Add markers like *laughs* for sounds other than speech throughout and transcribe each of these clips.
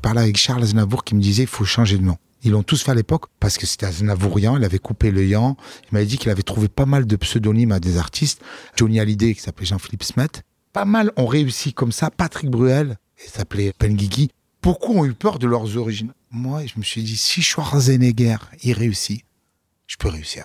parlais avec Charles Aznavour qui me disait il faut changer de nom. Ils l'ont tous fait à l'époque parce que c'était Aznavourian, il avait coupé le Yan. Il m'avait dit qu'il avait trouvé pas mal de pseudonymes à des artistes. Johnny Hallyday qui s'appelait Jean-Philippe Smet. Pas mal ont réussi comme ça. Patrick Bruel, il s'appelait Guigui. Beaucoup ont eu peur de leurs origines. Moi, je me suis dit, si Schwarzenegger, il réussit, je peux réussir.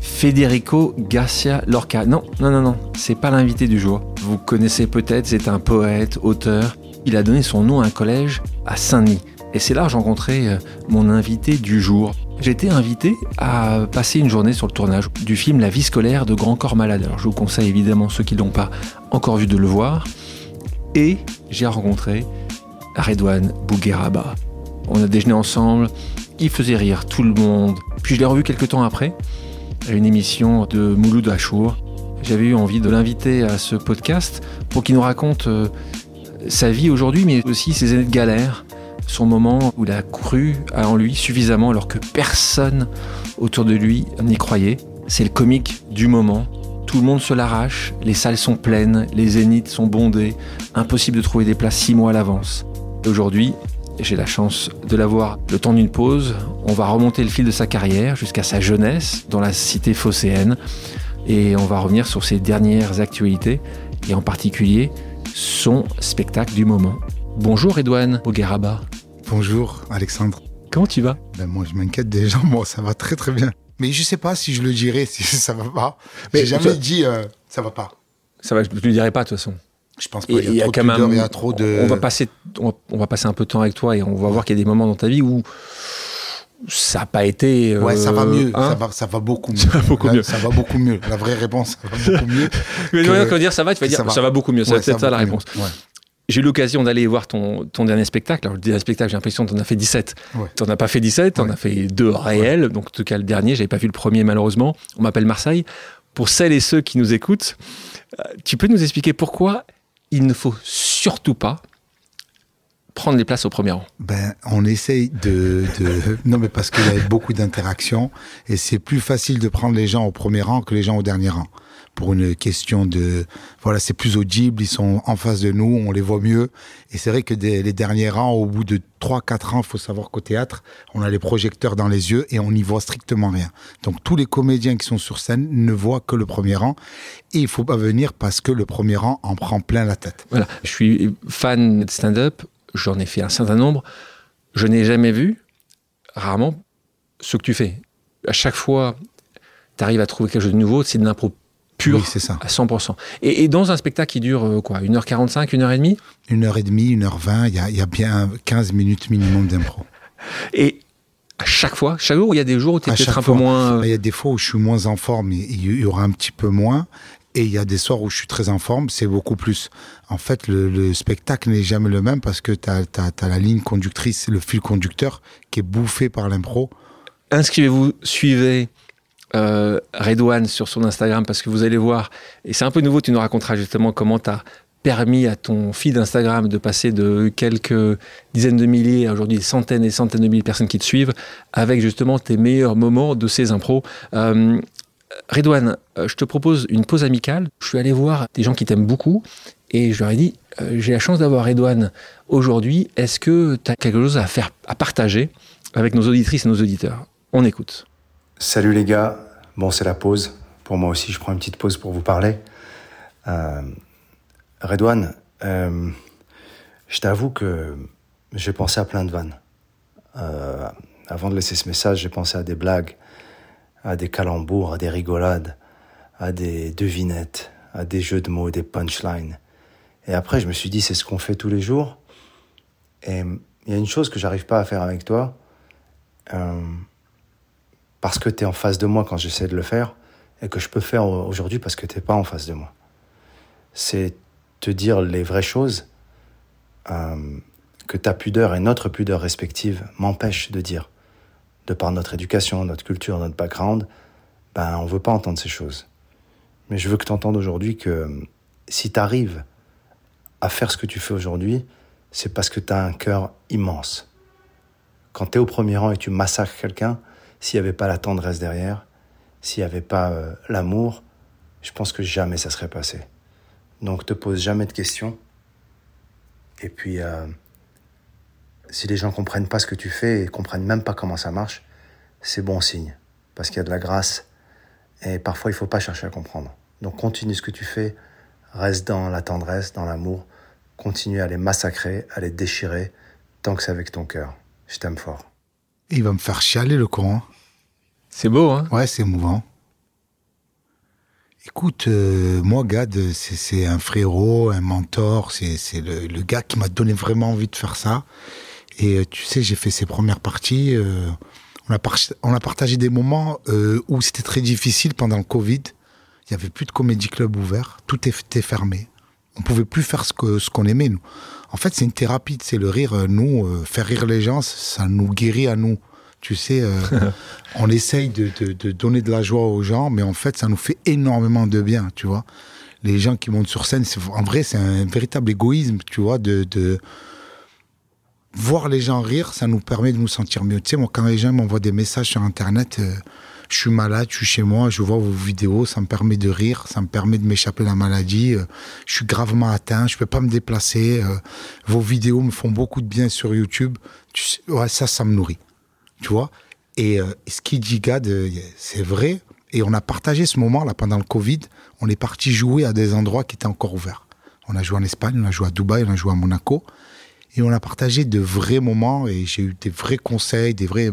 Federico Garcia Lorca. Non, non, non, non, c'est pas l'invité du jour. Vous connaissez peut-être, c'est un poète, auteur. Il a donné son nom à un collège à Saint-Denis. Et c'est là que j'ai rencontré euh, mon invité du jour. Été invité à passer une journée sur le tournage du film La vie scolaire de Grand Corps Malade. Alors je vous conseille évidemment ceux qui ne l'ont pas encore vu de le voir. Et j'ai rencontré Redouane Bougueraba. On a déjeuné ensemble, il faisait rire tout le monde. Puis je l'ai revu quelques temps après à une émission de Mouloud Achour. J'avais eu envie de l'inviter à ce podcast pour qu'il nous raconte euh, sa vie aujourd'hui, mais aussi ses années de galère, son moment où il a cru en lui suffisamment alors que personne autour de lui n'y croyait. C'est le comique du moment. Tout le monde se l'arrache, les salles sont pleines, les zéniths sont bondés, impossible de trouver des places six mois à l'avance. Aujourd'hui, j'ai la chance de l'avoir le temps d'une pause. On va remonter le fil de sa carrière jusqu'à sa jeunesse dans la cité phocéenne et on va revenir sur ses dernières actualités et en particulier son spectacle du moment. Bonjour Edouane Bogueraba. Bonjour Alexandre. Comment tu vas? Ben Moi je m'inquiète déjà, moi ça va très très bien. Mais je sais pas si je le dirais si ça va pas. Mais j'ai jamais dit euh, ça va pas. Ça va, je ne le dirai pas de toute façon. Je pense pas. Il y a, y a trop de. On va passer, on va, passer un peu de temps avec toi et on va voir qu'il y a des moments dans ta vie où ça n'a pas été. ouais, ça va mieux. Hein ça, va, ça, va, beaucoup mieux. Ça va beaucoup mieux. Ça va beaucoup mieux. La vraie réponse, ça va beaucoup mieux. *laughs* Mais que... quand dire ça va, tu vas dire ça va, beaucoup mieux. C'est peut-être ça la réponse. J'ai eu l'occasion d'aller voir ton, ton dernier spectacle. Alors, le dernier spectacle, j'ai l'impression que tu en as fait 17. Tu n'en as pas fait 17, tu en as fait deux réels. Donc, en tout cas, le dernier, j'avais pas vu le premier, malheureusement. On m'appelle Marseille. Pour celles et ceux qui nous écoutent, euh, tu peux nous expliquer pourquoi il ne faut surtout pas prendre les places au premier rang. Ben, on essaye de, de... *laughs* non, mais parce qu'il y a beaucoup d'interactions et c'est plus facile de prendre les gens au premier rang que les gens au dernier rang pour une question de voilà c'est plus audible ils sont en face de nous on les voit mieux. Et c'est vrai que les derniers rangs au bout de 3 4 ans faut savoir qu'au théâtre on a les projecteurs dans les yeux et on n'y voit strictement rien. Donc tous les comédiens qui sont sur scène ne voient que le premier rang et il faut pas venir parce que le premier rang en prend plein la tête. Voilà. Je suis fan de stand-up j'en ai fait un certain nombre. Je n'ai jamais vu rarement ce que tu fais. À chaque fois tu arrives à trouver quelque chose de nouveau c'est de l'impro pur c'est ça. à 100%. Et, dans un spectacle qui dure euh, quoi 1h45, 1h30 1h30, 1h20, il y a, y a, bien 15 minutes minimum d'impro. Et à chaque fois, chaque jour, il y a des jours où tu es peut-être un peu moins. Euh, il y a des fois où je suis moins en forme, il y aura un petit peu moins. Et il y a des soirs où je suis très en forme, c'est beaucoup plus. En fait, le, spectacle n'est jamais le même parce que tu as, as, la ligne conductrice, le fil conducteur qui est bouffé par l'impro. Inscrivez-vous, suivez euh, Redouane sur son Instagram parce que vous allez voir, et c'est un peu nouveau, tu nous raconteras justement comment tu as permis à ton feed Instagram de passer de quelques dizaines de milliers à aujourd'hui centaines et centaines de milliers de personnes qui te suivent avec justement tes meilleurs moments de ces impros. Euh, Redouane, euh, je te propose une pause amicale. Je suis allé voir des gens qui t'aiment beaucoup et je leur ai dit euh, j'ai la chance d'avoir Redouane aujourd'hui. Est-ce que tu as quelque chose à faire, à partager avec nos auditrices et nos auditeurs? On écoute. Salut les gars, bon c'est la pause. Pour moi aussi, je prends une petite pause pour vous parler. Euh, Redouane, euh, je t'avoue que j'ai pensé à plein de vannes. Euh, avant de laisser ce message, j'ai pensé à des blagues, à des calembours, à des rigolades, à des devinettes, à des jeux de mots, des punchlines. Et après, je me suis dit, c'est ce qu'on fait tous les jours. Et il y a une chose que j'arrive pas à faire avec toi. Euh, parce que tu es en face de moi quand j'essaie de le faire et que je peux faire aujourd'hui parce que tu pas en face de moi. C'est te dire les vraies choses euh, que ta pudeur et notre pudeur respective m'empêchent de dire. De par notre éducation, notre culture, notre background, ben on veut pas entendre ces choses. Mais je veux que tu entendes aujourd'hui que si tu arrives à faire ce que tu fais aujourd'hui, c'est parce que tu as un cœur immense. Quand tu es au premier rang et tu massacres quelqu'un, s'il n'y avait pas la tendresse derrière, s'il n'y avait pas euh, l'amour, je pense que jamais ça serait passé. Donc te pose jamais de questions. Et puis, euh, si les gens comprennent pas ce que tu fais et comprennent même pas comment ça marche, c'est bon signe. Parce qu'il y a de la grâce. Et parfois, il faut pas chercher à comprendre. Donc continue ce que tu fais. Reste dans la tendresse, dans l'amour. Continue à les massacrer, à les déchirer, tant que c'est avec ton cœur. Je t'aime fort. Il va me faire chialer le con. hein. C'est beau, hein? Ouais, c'est émouvant. Écoute, euh, moi, Gad, c'est un frérot, un mentor. C'est le, le gars qui m'a donné vraiment envie de faire ça. Et euh, tu sais, j'ai fait ses premières parties. euh, on, a par- on a partagé des moments euh, où c'était très difficile pendant le Covid. Il y avait plus de comédie club ouvert. Tout était fermé. On pouvait plus faire ce que ce qu'on aimait nous. En fait, c'est une thérapie. C'est le rire. euh, Nous, euh, faire rire les gens, ça nous guérit à nous. Tu sais, euh, *laughs* on essaye de, de- de donner de la joie aux gens, mais en fait, ça nous fait énormément de bien, tu vois. Les gens qui montent sur scène, en vrai, c'est un véritable égoïsme, tu vois, de, de voir les gens rire, ça nous permet de nous sentir mieux. Tu sais, moi, quand les gens m'envoient des messages sur Internet, euh, je suis malade, je suis chez moi, je vois vos vidéos, ça me permet de rire, ça me permet de m'échapper de la maladie. euh, je suis gravement atteint, je peux pas me déplacer. euh, vos vidéos me font beaucoup de bien sur YouTube. Tu sais, ouais, ça, ça me nourrit tu vois. Et euh, ce qu'il dit, Gad, euh, c'est vrai. Et on a partagé ce moment-là pendant le Covid. On est parti jouer à des endroits qui étaient encore ouverts. On a joué en Espagne, on a joué à Dubaï, on a joué à Monaco. Et on a partagé de vrais moments et j'ai eu des vrais conseils, des vrais.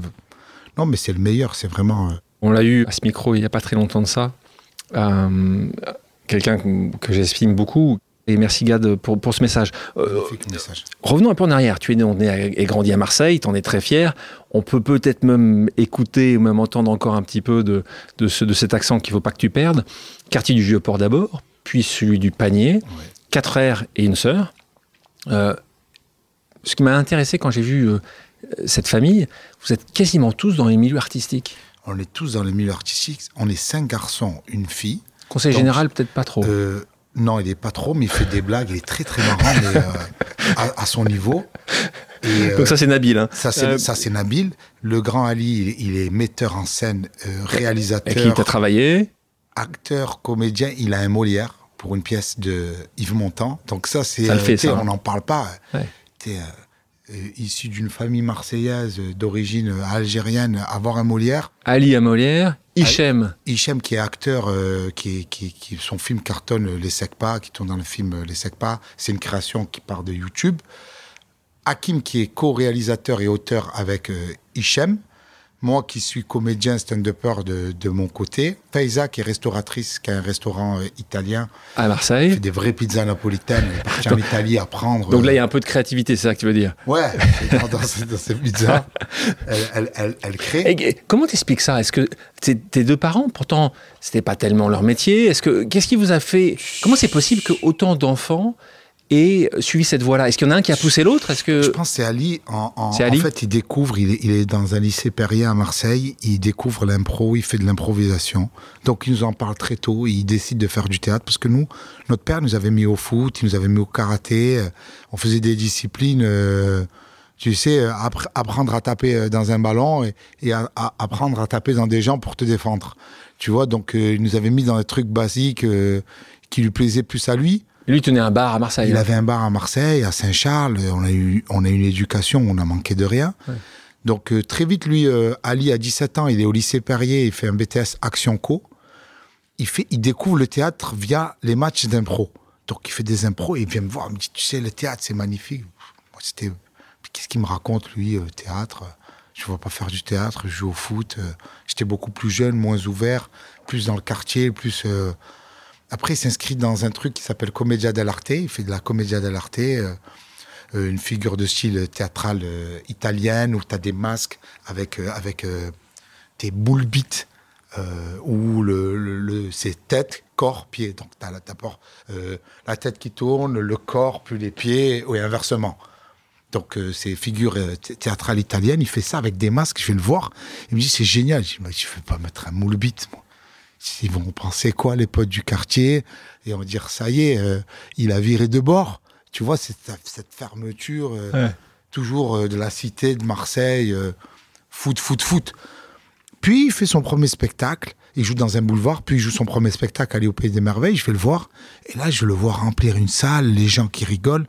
Non, mais c'est le meilleur, c'est vraiment. On l'a eu à ce micro il n'y a pas très longtemps de ça. Euh, Quelqu'un que, que j'estime beaucoup. Et merci Gad pour, pour ce message. Euh, message. revenons un peu en arrière. Tu es né on est à- et grandi à Marseille, tu en es très fier. On peut peut-être même écouter ou même entendre encore un petit peu de, de, ce, de cet accent qu'il ne faut pas que tu perdes. Quartier du Vieux-Port d'abord, puis celui du Panier. Quatre frères et une sœur. Euh, ce qui m'a intéressé quand j'ai vu cette famille, vous êtes quasiment tous dans les milieux artistiques. On est tous dans les milieux artistiques. On est cinq garçons, une fille. Conseil Donc, général, peut-être pas trop. Euh, non, il est pas trop, mais il fait des blagues. Il est très très marrant, mais euh, à, à son niveau. Et, euh, Donc ça, c'est Nabil. Hein. Ça, c'est Euh, Nabil. Le grand Ali, il, est- il est metteur en scène, euh, Avec qui tu as réalisateur, travaillé? Acteur, comédien. Il a un Molière pour une pièce de Yves Montand. Donc ça, c'est Ça le fait, tu sais, ça, hein. on n'en parle pas. Ouais. Euh, issu d'une famille marseillaise euh, d'origine euh, algérienne, avoir un Molière. Ali à Molière, Hichem. Hichem qui est acteur, euh, qui, qui, qui- son film cartonne Les Secpas, qui tourne dans le film Les Secpas. C'est une création qui part de YouTube. Hakim qui est co-réalisateur et auteur avec euh, Hichem. Moi qui suis comédien stand-upper de, de mon côté. Faiza qui est restauratrice, qui a un restaurant euh, italien, à qui Marseille. fait des vraies pizzas napolitaines. Partie en Italie apprendre. Donc là, il y euh, a un peu de créativité, c'est ça que tu veux dire? Ouais, *laughs* dans, dans ces, dans ces pizzas, *laughs* elle, elle, elle, elle crée. Et comment t'expliques ça? Est-ce que tes, tes deux parents, pourtant, c'était pas tellement leur métier. Est-ce que qu'est-ce qui vous a fait Comment c'est possible que autant d'enfants aient suivi cette voie-là Est-ce qu'il y en a un qui a poussé l'autre? Est-ce que Je pense que c'est Ali. En, en, C'est en Ali? fait, il découvre, il est, il est dans un lycée Perrien à Marseille, il découvre l'impro, il fait de l'improvisation. Donc, il nous en parle très tôt, il décide de faire du théâtre parce que nous, notre père nous avait mis au foot, il nous avait mis au karaté, euh, on faisait des disciplines, euh, tu sais, euh, appre- apprendre à taper euh, dans un ballon et, et à- à- apprendre à taper dans des gens pour te défendre. Tu vois, donc, euh, il nous avait mis dans des trucs basiques euh, qui lui plaisaient plus à lui. Lui tenait un bar à Marseille Il hein avait un bar à Marseille, à Saint-Charles. On a eu, on a eu une éducation, on a manqué de rien. Donc euh, très vite, lui, euh, Ali, à 17 ans, il est au lycée Perrier, il fait un BTS Action Co. Il, fait, il découvre le théâtre via les matchs d'impro. Donc il fait des impros et il vient me voir, il me dit, tu sais, le théâtre, c'est magnifique. Moi, c'était... Qu'est-ce qu'il me raconte, lui, euh, théâtre? Je ne vois pas faire du théâtre, je joue au foot. euh, J'étais beaucoup plus jeune, moins ouvert, plus dans le quartier, plus... après, il s'inscrit dans un truc qui s'appelle Commedia dell'arte. Il fait de la Commedia dell'arte, euh, euh, une figure de style théâtral euh, italienne où tu as des masques avec, avec des boules bites où le, le- c'est tête, corps, pied. Donc, tu as euh, la tête qui tourne, le corps, puis les pieds, et inversement. Donc, euh, c'est figure euh, thé- théâtrale italienne. Il fait ça avec des masques. Je vais le voir. Il me dit, c'est génial. Je je ne vais pas mettre un moule bite, moi. Ils vont penser quoi, les potes du quartier? Et on va dire, ça y est, euh, il a viré de bord. Tu vois, cette, cette fermeture, euh, Ouais. toujours euh, de la cité de Marseille, foot, foot, foot. Puis il fait son premier spectacle, il joue dans un boulevard, puis il joue son premier spectacle, aller au Pays des Merveilles, je vais le voir, et là je le vois remplir une salle, les gens qui rigolent,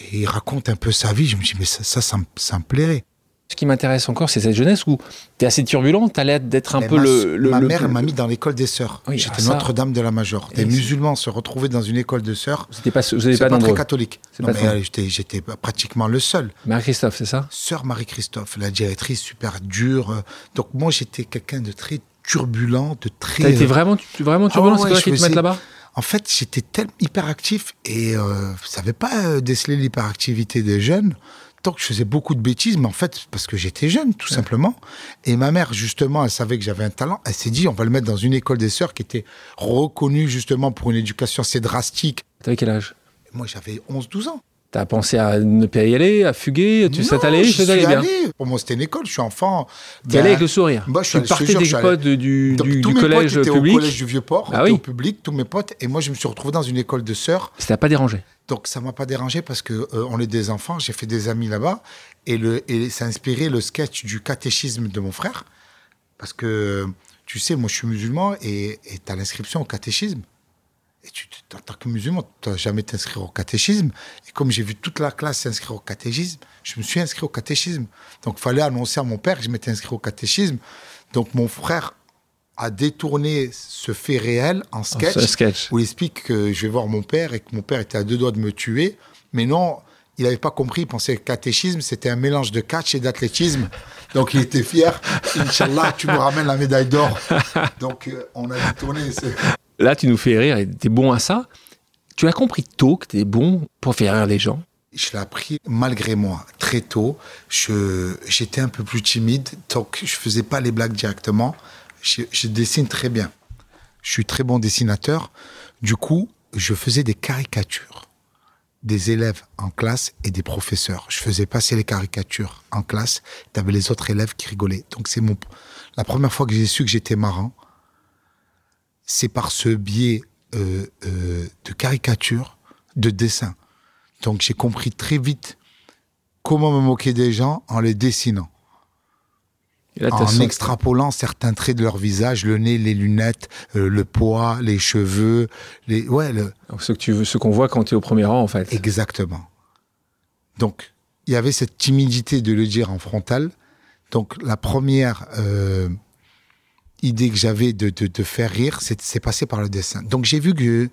et il raconte un peu sa vie, je me dis mais ça, ça, ça, me- ça me plairait. Ce qui m'intéresse encore, c'est cette jeunesse où tu es assez turbulent, tu as l'air d'être un Mais peu ma, le, le- ma le- mère m'a mis dans l'école des sœurs, Oui, j'étais ah. Notre-Dame de la Major. Des c'est- musulmans se retrouver dans une école de sœurs, C'était pas, vous c'est pas, pas, très catholique. C'est euh, j'étais, pratiquement le seul. Marie-Christophe, c'est ça? Sœur Marie-Christophe, la directrice super dure. euh, Donc moi j'étais quelqu'un de très turbulent, de très... T'as été vraiment, tu- vraiment turbulent, Ah c'est ouais, toi je qui te faisais- mettent là-bas? En fait, j'étais tellement hyperactif et euh, je savais pas euh, déceler l'hyperactivité des jeunes. Tant que je faisais beaucoup de bêtises, mais en fait, parce que j'étais jeune, tout simplement. Et ma mère, justement, elle savait que j'avais un talent. Elle s'est dit, on va le mettre dans une école des sœurs qui était reconnue, justement, pour une éducation assez drastique. T'avais quel âge? Moi, j'avais 11-12 ans. T'as pensé à ne pas y aller, à fuguer Tu sais t'allais, je suis bien. allé. Pour moi, c'était une école. Je suis enfant. T'y allais Ben, avec le sourire. Bah, je suis tu allé- partais des allé- potes du, tous du mes collège potes étaient public. au collège du Vieux-Port, Ah oui. au public, tous mes potes. Et moi, je me suis retrouvé dans une école de sœurs. Ça t'a pas dérangé Donc ça m'a pas dérangé parce que euh, on est des enfants, j'ai fait des amis là-bas et le et ça a inspiré le sketch du catéchisme de mon frère parce que tu sais moi je suis musulman et tu as l'inscription au catéchisme et tu en tant que musulman tu n'as jamais t'inscrire au catéchisme et comme j'ai vu toute la classe s'inscrire au catéchisme, je me suis inscrit au catéchisme. Donc il fallait annoncer à mon père que je m'étais inscrit au catéchisme. Donc mon frère a détourné ce fait réel en sketch sketch. où il explique que je vais voir mon père et que mon père était à deux doigts de me tuer. Mais non, il n'avait pas compris. Il pensait que catéchisme, c'était un mélange de catch et d'athlétisme. Donc il était fier. Inch'Allah, tu me ramènes la médaille d'or. *laughs* Donc euh, on a détourné. Là, tu nous fais rire et t'es bon à ça. Tu as compris tôt que t'es bon pour faire rire les gens? Je l'ai appris malgré moi, très tôt. J'étais un peu plus timide, donc je faisais pas les blagues directement. Je, je dessine très bien. Je suis très bon dessinateur. Du coup, je faisais des caricatures des élèves en classe et des professeurs. Je faisais passer les caricatures en classe. Tu avais les autres élèves qui rigolaient. Donc c'est mon la première fois que j'ai su que j'étais marrant. C'est par ce biais euh, euh, de caricature, de dessin. Donc j'ai compris très vite comment me moquer des gens en les dessinant, là, en senti- extrapolant certains traits de leur visage, le nez, les lunettes, euh, le poids, les cheveux, les ouais, le- ce que tu veux, ce qu'on voit quand tu es au premier rang, en fait. exactement. Donc il y avait cette timidité de le dire en frontal. Donc la première idée que j'avais de, de, de faire rire, c'est c'est passé par le dessin. Donc j'ai vu que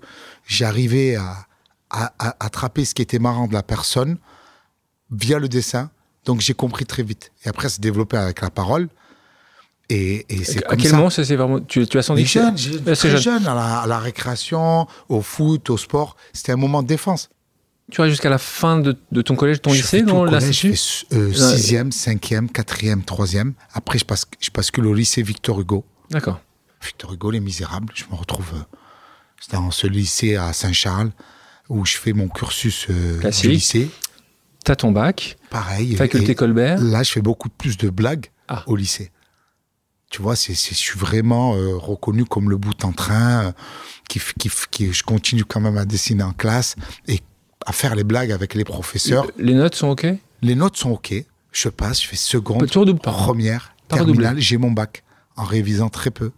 j'arrivais à, à, à attraper ce qui était marrant de la personne via le dessin. Donc j'ai compris très vite. Et après, c'est développé avec la parole. Et, et c'est à comme quel ça. moment ça s'est vraiment. Tu, tu as senti jeune, très jeune. jeune, à la, à la récréation, au foot, au sport. C'était un moment de défense. Tu vas jusqu'à la fin de, de ton collège, ton Je lycée, je l'Institut euh, sixième, cinquième, quatrième, troisième. Après, je, passe, je bascule au lycée Victor Hugo. D'accord. Victor Hugo, les Misérables. Je me retrouve euh, c'est dans ce lycée à Saint-Charles où je fais mon cursus euh, du lycée. T'as ton bac, Pareil. faculté Colbert. là, je fais beaucoup plus de blagues Ah. au lycée. Tu vois, c'est, je suis vraiment euh, reconnu comme le bout en train, euh, qui, qui, qui, je continue quand même à dessiner en classe et à faire les blagues avec les professeurs. Les notes sont OK? Les notes sont OK. Je passe, je fais seconde, première, terminale. J'ai mon bac en révisant très peu.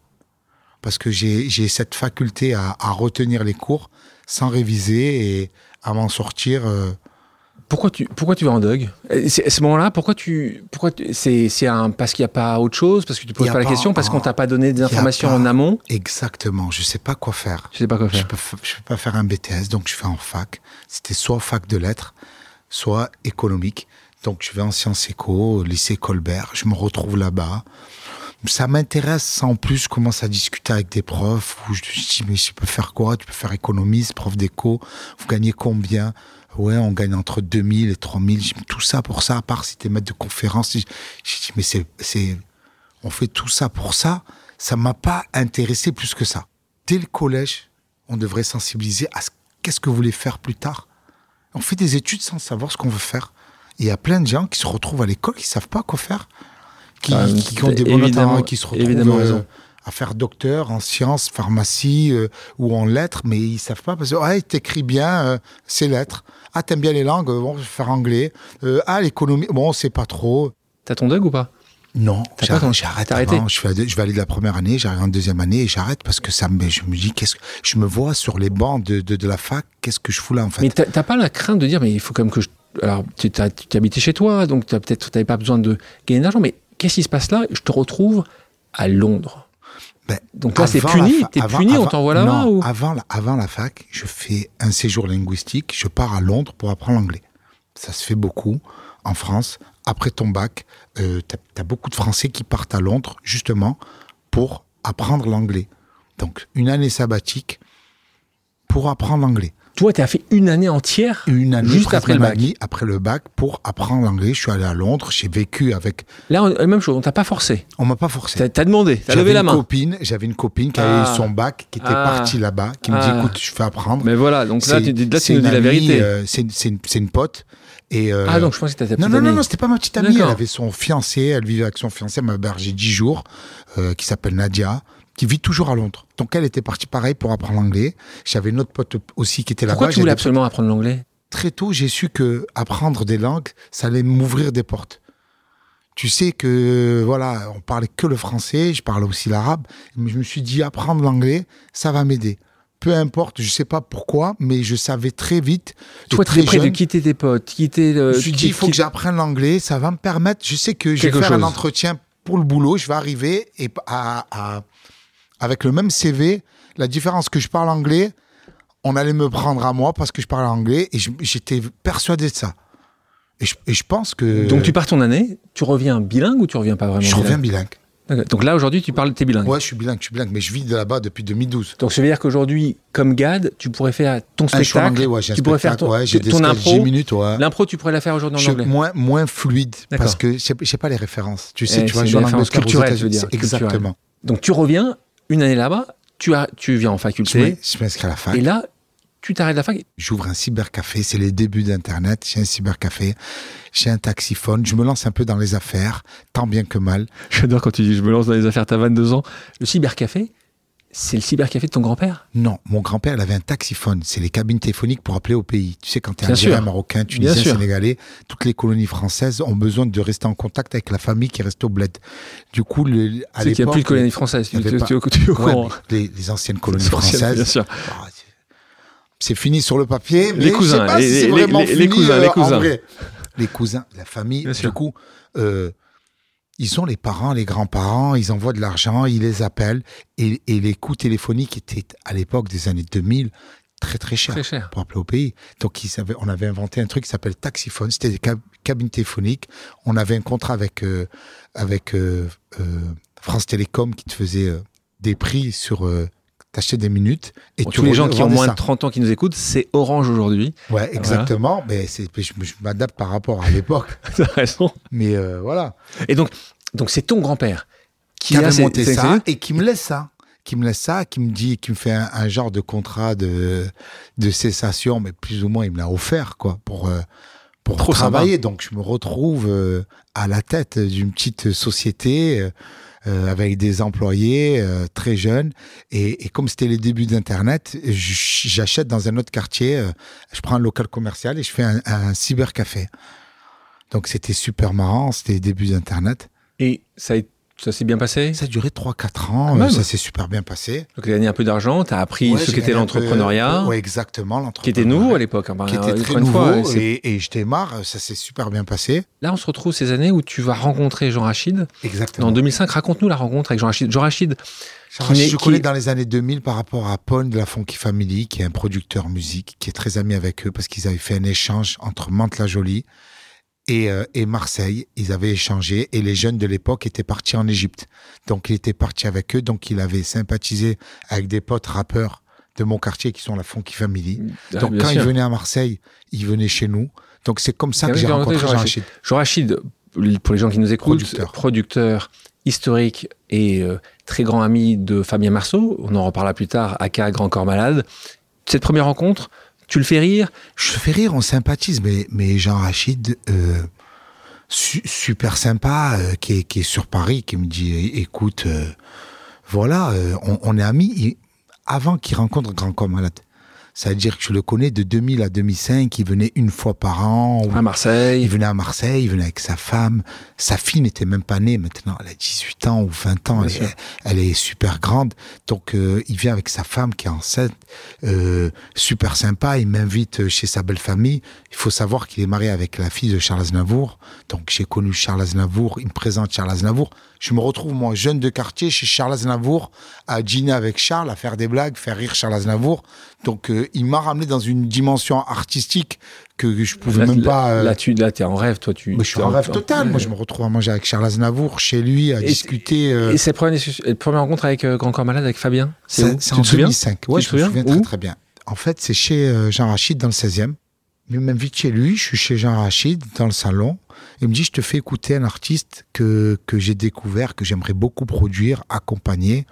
Parce que j'ai, cette faculté à, à retenir les cours sans réviser et à m'en sortir. euh, Pourquoi tu, pourquoi tu vas en c'est- À ce moment-là, pourquoi tu. Pourquoi tu- c'est, parce qu'il n'y a pas autre chose? Parce que tu poses y a pas la question Parce qu'on t'a pas donné des informations pas- en amont? Exactement. Je sais pas quoi faire. Je sais pas quoi Je faire. peux, f- je peux pas faire un BTS, donc je fais en fac. C'était soit fac de lettres, soit économique. Donc je vais en sciences éco, au lycée Colbert. Je me retrouve là-bas. Ça m'intéresse sans plus. Je commence à discuter avec des profs où je dis mais je peux faire quoi? Tu peux faire économiste, prof d'éco. Vous gagnez combien? Ouais, on gagne entre 2000 et 3000. Je dis, tout ça pour ça, à part si t'es maître de conférence. Je dis mais c'est, c'est, on fait tout ça pour ça. Ça m'a pas intéressé plus que ça. Dès le collège, on devrait sensibiliser à ce qu'est-ce que vous voulez faire plus tard. On fait des études sans savoir ce qu'on veut faire. il y a plein de gens qui se retrouvent à l'école, qui savent pas quoi faire, qui, Ah, qui ont des notes, qui se retrouvent euh, à faire docteur en sciences, pharmacie euh, ou en lettres, mais ils savent pas parce que ouais, t'écris bien euh, ces lettres. Ah, t'aimes bien les langues, bon, je vais faire anglais. Euh, ah, l'économie, bon, on sait pas trop. T'as ton dog ou pas? Non, j'arrête, avant. Je, fais- je vais aller de la première année, j'arrive en deuxième année et j'arrête parce que ça me, je me dis, qu'est-ce que, je me vois sur les bancs de, de, de la fac, qu'est-ce que je fous là en fait? Mais t'as pas la crainte de dire, mais il faut quand même que je. Alors, tu tu habitais chez toi, donc t'as peut-être t'avais pas besoin de gagner d'argent, mais qu'est-ce qui se passe là? Je te retrouve à Londres. Ben, Donc là, c'est puni, t'es avant- puni, on t'envoie là-bas ou? avant, la, avant la fac, je fais un séjour linguistique, je pars à Londres pour apprendre l'anglais. Ça se fait beaucoup en France. Après ton bac, euh, tu as, beaucoup de Français qui partent à Londres justement pour apprendre l'anglais. Donc une année sabbatique pour apprendre l'anglais. Toi, tu as fait une année entière Une année Juste après le bac. demi après le bac pour apprendre l'anglais. Je suis allé à Londres, j'ai vécu avec. Là, on- la même chose, on t'a pas forcé. On m'a pas forcé. T'as as demandé, t'as J'avais levé la main. copine, j'avais une copine qui Ah. avait eu son bac, qui était Ah. partie là-bas, qui me Ah. dit écoute, je fais apprendre. Mais voilà, donc là, C'est- tu, là, c'est tu nous dis la vérité. euh, c'est une, pote. Et, euh, ah, donc je pensais que t'étais ta non, petite non, non, non, c'était pas ma petite amie. Elle avait son fiancé, elle vivait avec son fiancé, elle m'a hébergé 10 jours, euh, qui s'appelle Nadia, qui vit toujours à Londres. Donc elle était partie pareil pour apprendre l'anglais. J'avais une autre pote aussi qui était là-bas. Pourquoi tu voulais absolument apprendre l'anglais? Très tôt, j'ai su que apprendre des langues, ça allait m'ouvrir des portes. Tu sais que, voilà, on parlait que le français, je parlais aussi l'arabe, mais je me suis dit, apprendre l'anglais, ça va m'aider. Peu importe, je sais pas pourquoi, mais je savais très vite. Toi, très es prêt de quitter tes potes, quitter le. Je me suis dit, il faut que j'apprenne l'anglais, ça va me permettre. Je sais que je vais Quelque faire un entretien pour le boulot, je vais arriver et à, à- avec le même CV, la différence que je parle anglais, on allait me prendre à moi parce que je parle anglais et j'étais persuadé de ça. Et je, et je pense que. Donc tu pars ton année, tu reviens bilingue ou tu reviens pas vraiment Je reviens bilingue. Donc là, aujourd'hui, tu parles, t'es bilingue. Ouais, je suis bilingue, je suis bilingue, mais je vis de là-bas depuis 2012. Donc ça veut dire qu'aujourd'hui, comme GAD, tu pourrais faire ton Un show spectacle. anglais, ouais, j'ai un tu pourrais faire spectacle, ton, ouais, j'ai des ton impro. 10 minutes, ouais. L'impro, tu pourrais la faire aujourd'hui en Je- anglais. moins, moins fluide parce que je sais- pas les références. Tu sais, Eh, tu vois, je des en aux culturelles, je veux dire. Exactement. Donc tu reviens une année là-bas, tu, as, tu viens en faculté, je m'inscris à la fac. et là, tu t'arrêtes la fac. J'ouvre un cybercafé, c'est les débuts d'Internet. J'ai un cybercafé, j'ai un taxiphone, je me lance un peu dans les affaires, tant bien que mal. J'adore quand tu dis je me lance dans les affaires, t'as 22 ans. Le cybercafé, c'est le cybercafé de ton grand-père? Non, mon grand-père, il avait un taxiphone. C'est les cabines téléphoniques pour appeler au pays. Tu sais, quand tu es algérien, marocain, tunisien, sénégalais, toutes les colonies françaises ont besoin de rester en contact avec la famille qui reste au bled. Du coup, le, à C'est qu'il n'y a l'époque, plus de colonies françaises. il Tu, pas- Ouais, les, les anciennes colonies françaises. Bien sûr. Ah, c'est- fini sur le papier. mais Les je cousins, sais pas les- si c'est les- vraiment les- les fini, cousins, euh, les en cousins. vrai. Les cousins, la famille. Bien du sûr. coup, euh, ils sont les parents, les grands-parents, ils envoient de l'argent, ils les appellent. Et, et les coûts téléphoniques étaient, à l'époque des années 2000, très très chers Très cher. pour appeler au pays. Donc, ils avaient- on avait inventé un truc qui s'appelle Taxiphone. C'était des cab- cabines téléphoniques. On avait un contrat avec, euh, avec euh, euh, France Télécom qui te faisait des prix sur. T'achetais des minutes et Pour tu tous les gens qui ont moins ça. de 30 ans qui nous écoutent, c'est Orange aujourd'hui. Ouais, exactement. Mais c'est, je, je m'adapte par rapport à l'époque. *laughs* T'as raison. Mais euh, voilà. Et donc, donc c'est ton grand-père qui, Qui a monté ça et qui me laisse ça. Qui me laisse ça, qui me dit, qui me fait un, un genre de contrat de, de cessation, mais plus ou moins il me l'a offert, quoi, pour, euh, pour Trop travailler. Donc je me retrouve euh, à la tête d'une petite société avec des employés euh, très jeunes. Et, comme c'était les débuts d'Internet, j'achète dans un autre quartier, euh, je prends un local commercial et je fais un, un cybercafé. Donc c'était super marrant, c'était les débuts d'Internet. Et ça, a- ça s'est bien passé? Ça a duré 3-4 Quand ans, euh, ça s'est super bien passé. Donc, tu as gagné un peu d'argent, tu as appris Ouais, ce qu'était l'entrepreneuriat, Ouais, exactement, l'entrepreneuriat. qui était nouveau à l'époque. hein, bah, Qui était encore très nouveau, fois, et, et je démarre, ça s'est super bien passé. Là, on se retrouve ces années où tu vas rencontrer Jean Rachid. Exactement. En 2005, raconte-nous la rencontre avec Jean Rachid. Jean Rachid, Jean je qui- connais dans les années 2000 par rapport à Paul de la Funky Family, qui est un producteur musique, qui est très ami avec eux parce qu'ils avaient fait un échange entre Mantes-la-Jolie et, euh, et Marseille. Ils avaient échangé et les jeunes de l'époque étaient partis en Égypte. Donc il était parti avec eux, donc il avait sympathisé avec des potes rappeurs de mon quartier qui sont la Funky Family. Ah, Donc quand sûr. il venait à Marseille, il venait chez nous. Donc c'est comme ça Ah que j'ai rencontré Jean Jean Rachid. Jean Rachid, pour les gens qui nous écoutent, Producteur. producteur historique et euh, très grand ami de Fabien Marceau. On en reparlera plus tard, aka Grand Corps Malade. Cette première rencontre, Tu le fais rire Je fais rire, on sympathise, mais, Jean Rachid, euh, su- super sympa, euh, qui, est, sur Paris, qui me dit écoute, euh, voilà, on, est amis avant qu'il rencontre Grand Corps Malade. C'est-à-dire que je le connais de 2000 à 2005, il venait une fois par an. à Marseille. Il venait à Marseille, il venait avec sa femme. Sa fille n'était même pas née maintenant. Elle a 18 ans ou 20 ans. Est, elle est super grande. Donc, euh, il vient avec sa femme qui est enceinte. Euh, super sympa. Il m'invite chez sa belle famille. Il faut savoir qu'il est marié avec la fille de Charles Aznavour. Donc, j'ai connu Charles Aznavour. Il me présente Charles Aznavour. Je me retrouve, moi, jeune de quartier, chez Charles Aznavour, à dîner avec Charles, à faire des blagues, faire rire Charles Aznavour. Donc, euh, il m'a ramené dans une dimension artistique que je pouvais Là, même là- pas... euh, Là, tu là, es en rêve, toi. Tu, mais je suis en rêve total. Ouais. Moi, je me retrouve à manger avec Charles Aznavour chez lui, à Et discuter. euh, Et c'est la première, première rencontre avec euh, Grand Corps Malade, avec Fabien C'est en te souviens? 2005. Ouais, Tu je me souviens? très, très bien. En fait, c'est chez euh, Jean Rachid dans le 16e. Il m'invite chez lui. Je suis chez Jean Rachid dans le salon. Il me dit Je te fais écouter un artiste que, j'ai découvert, que j'aimerais beaucoup produire, accompagner.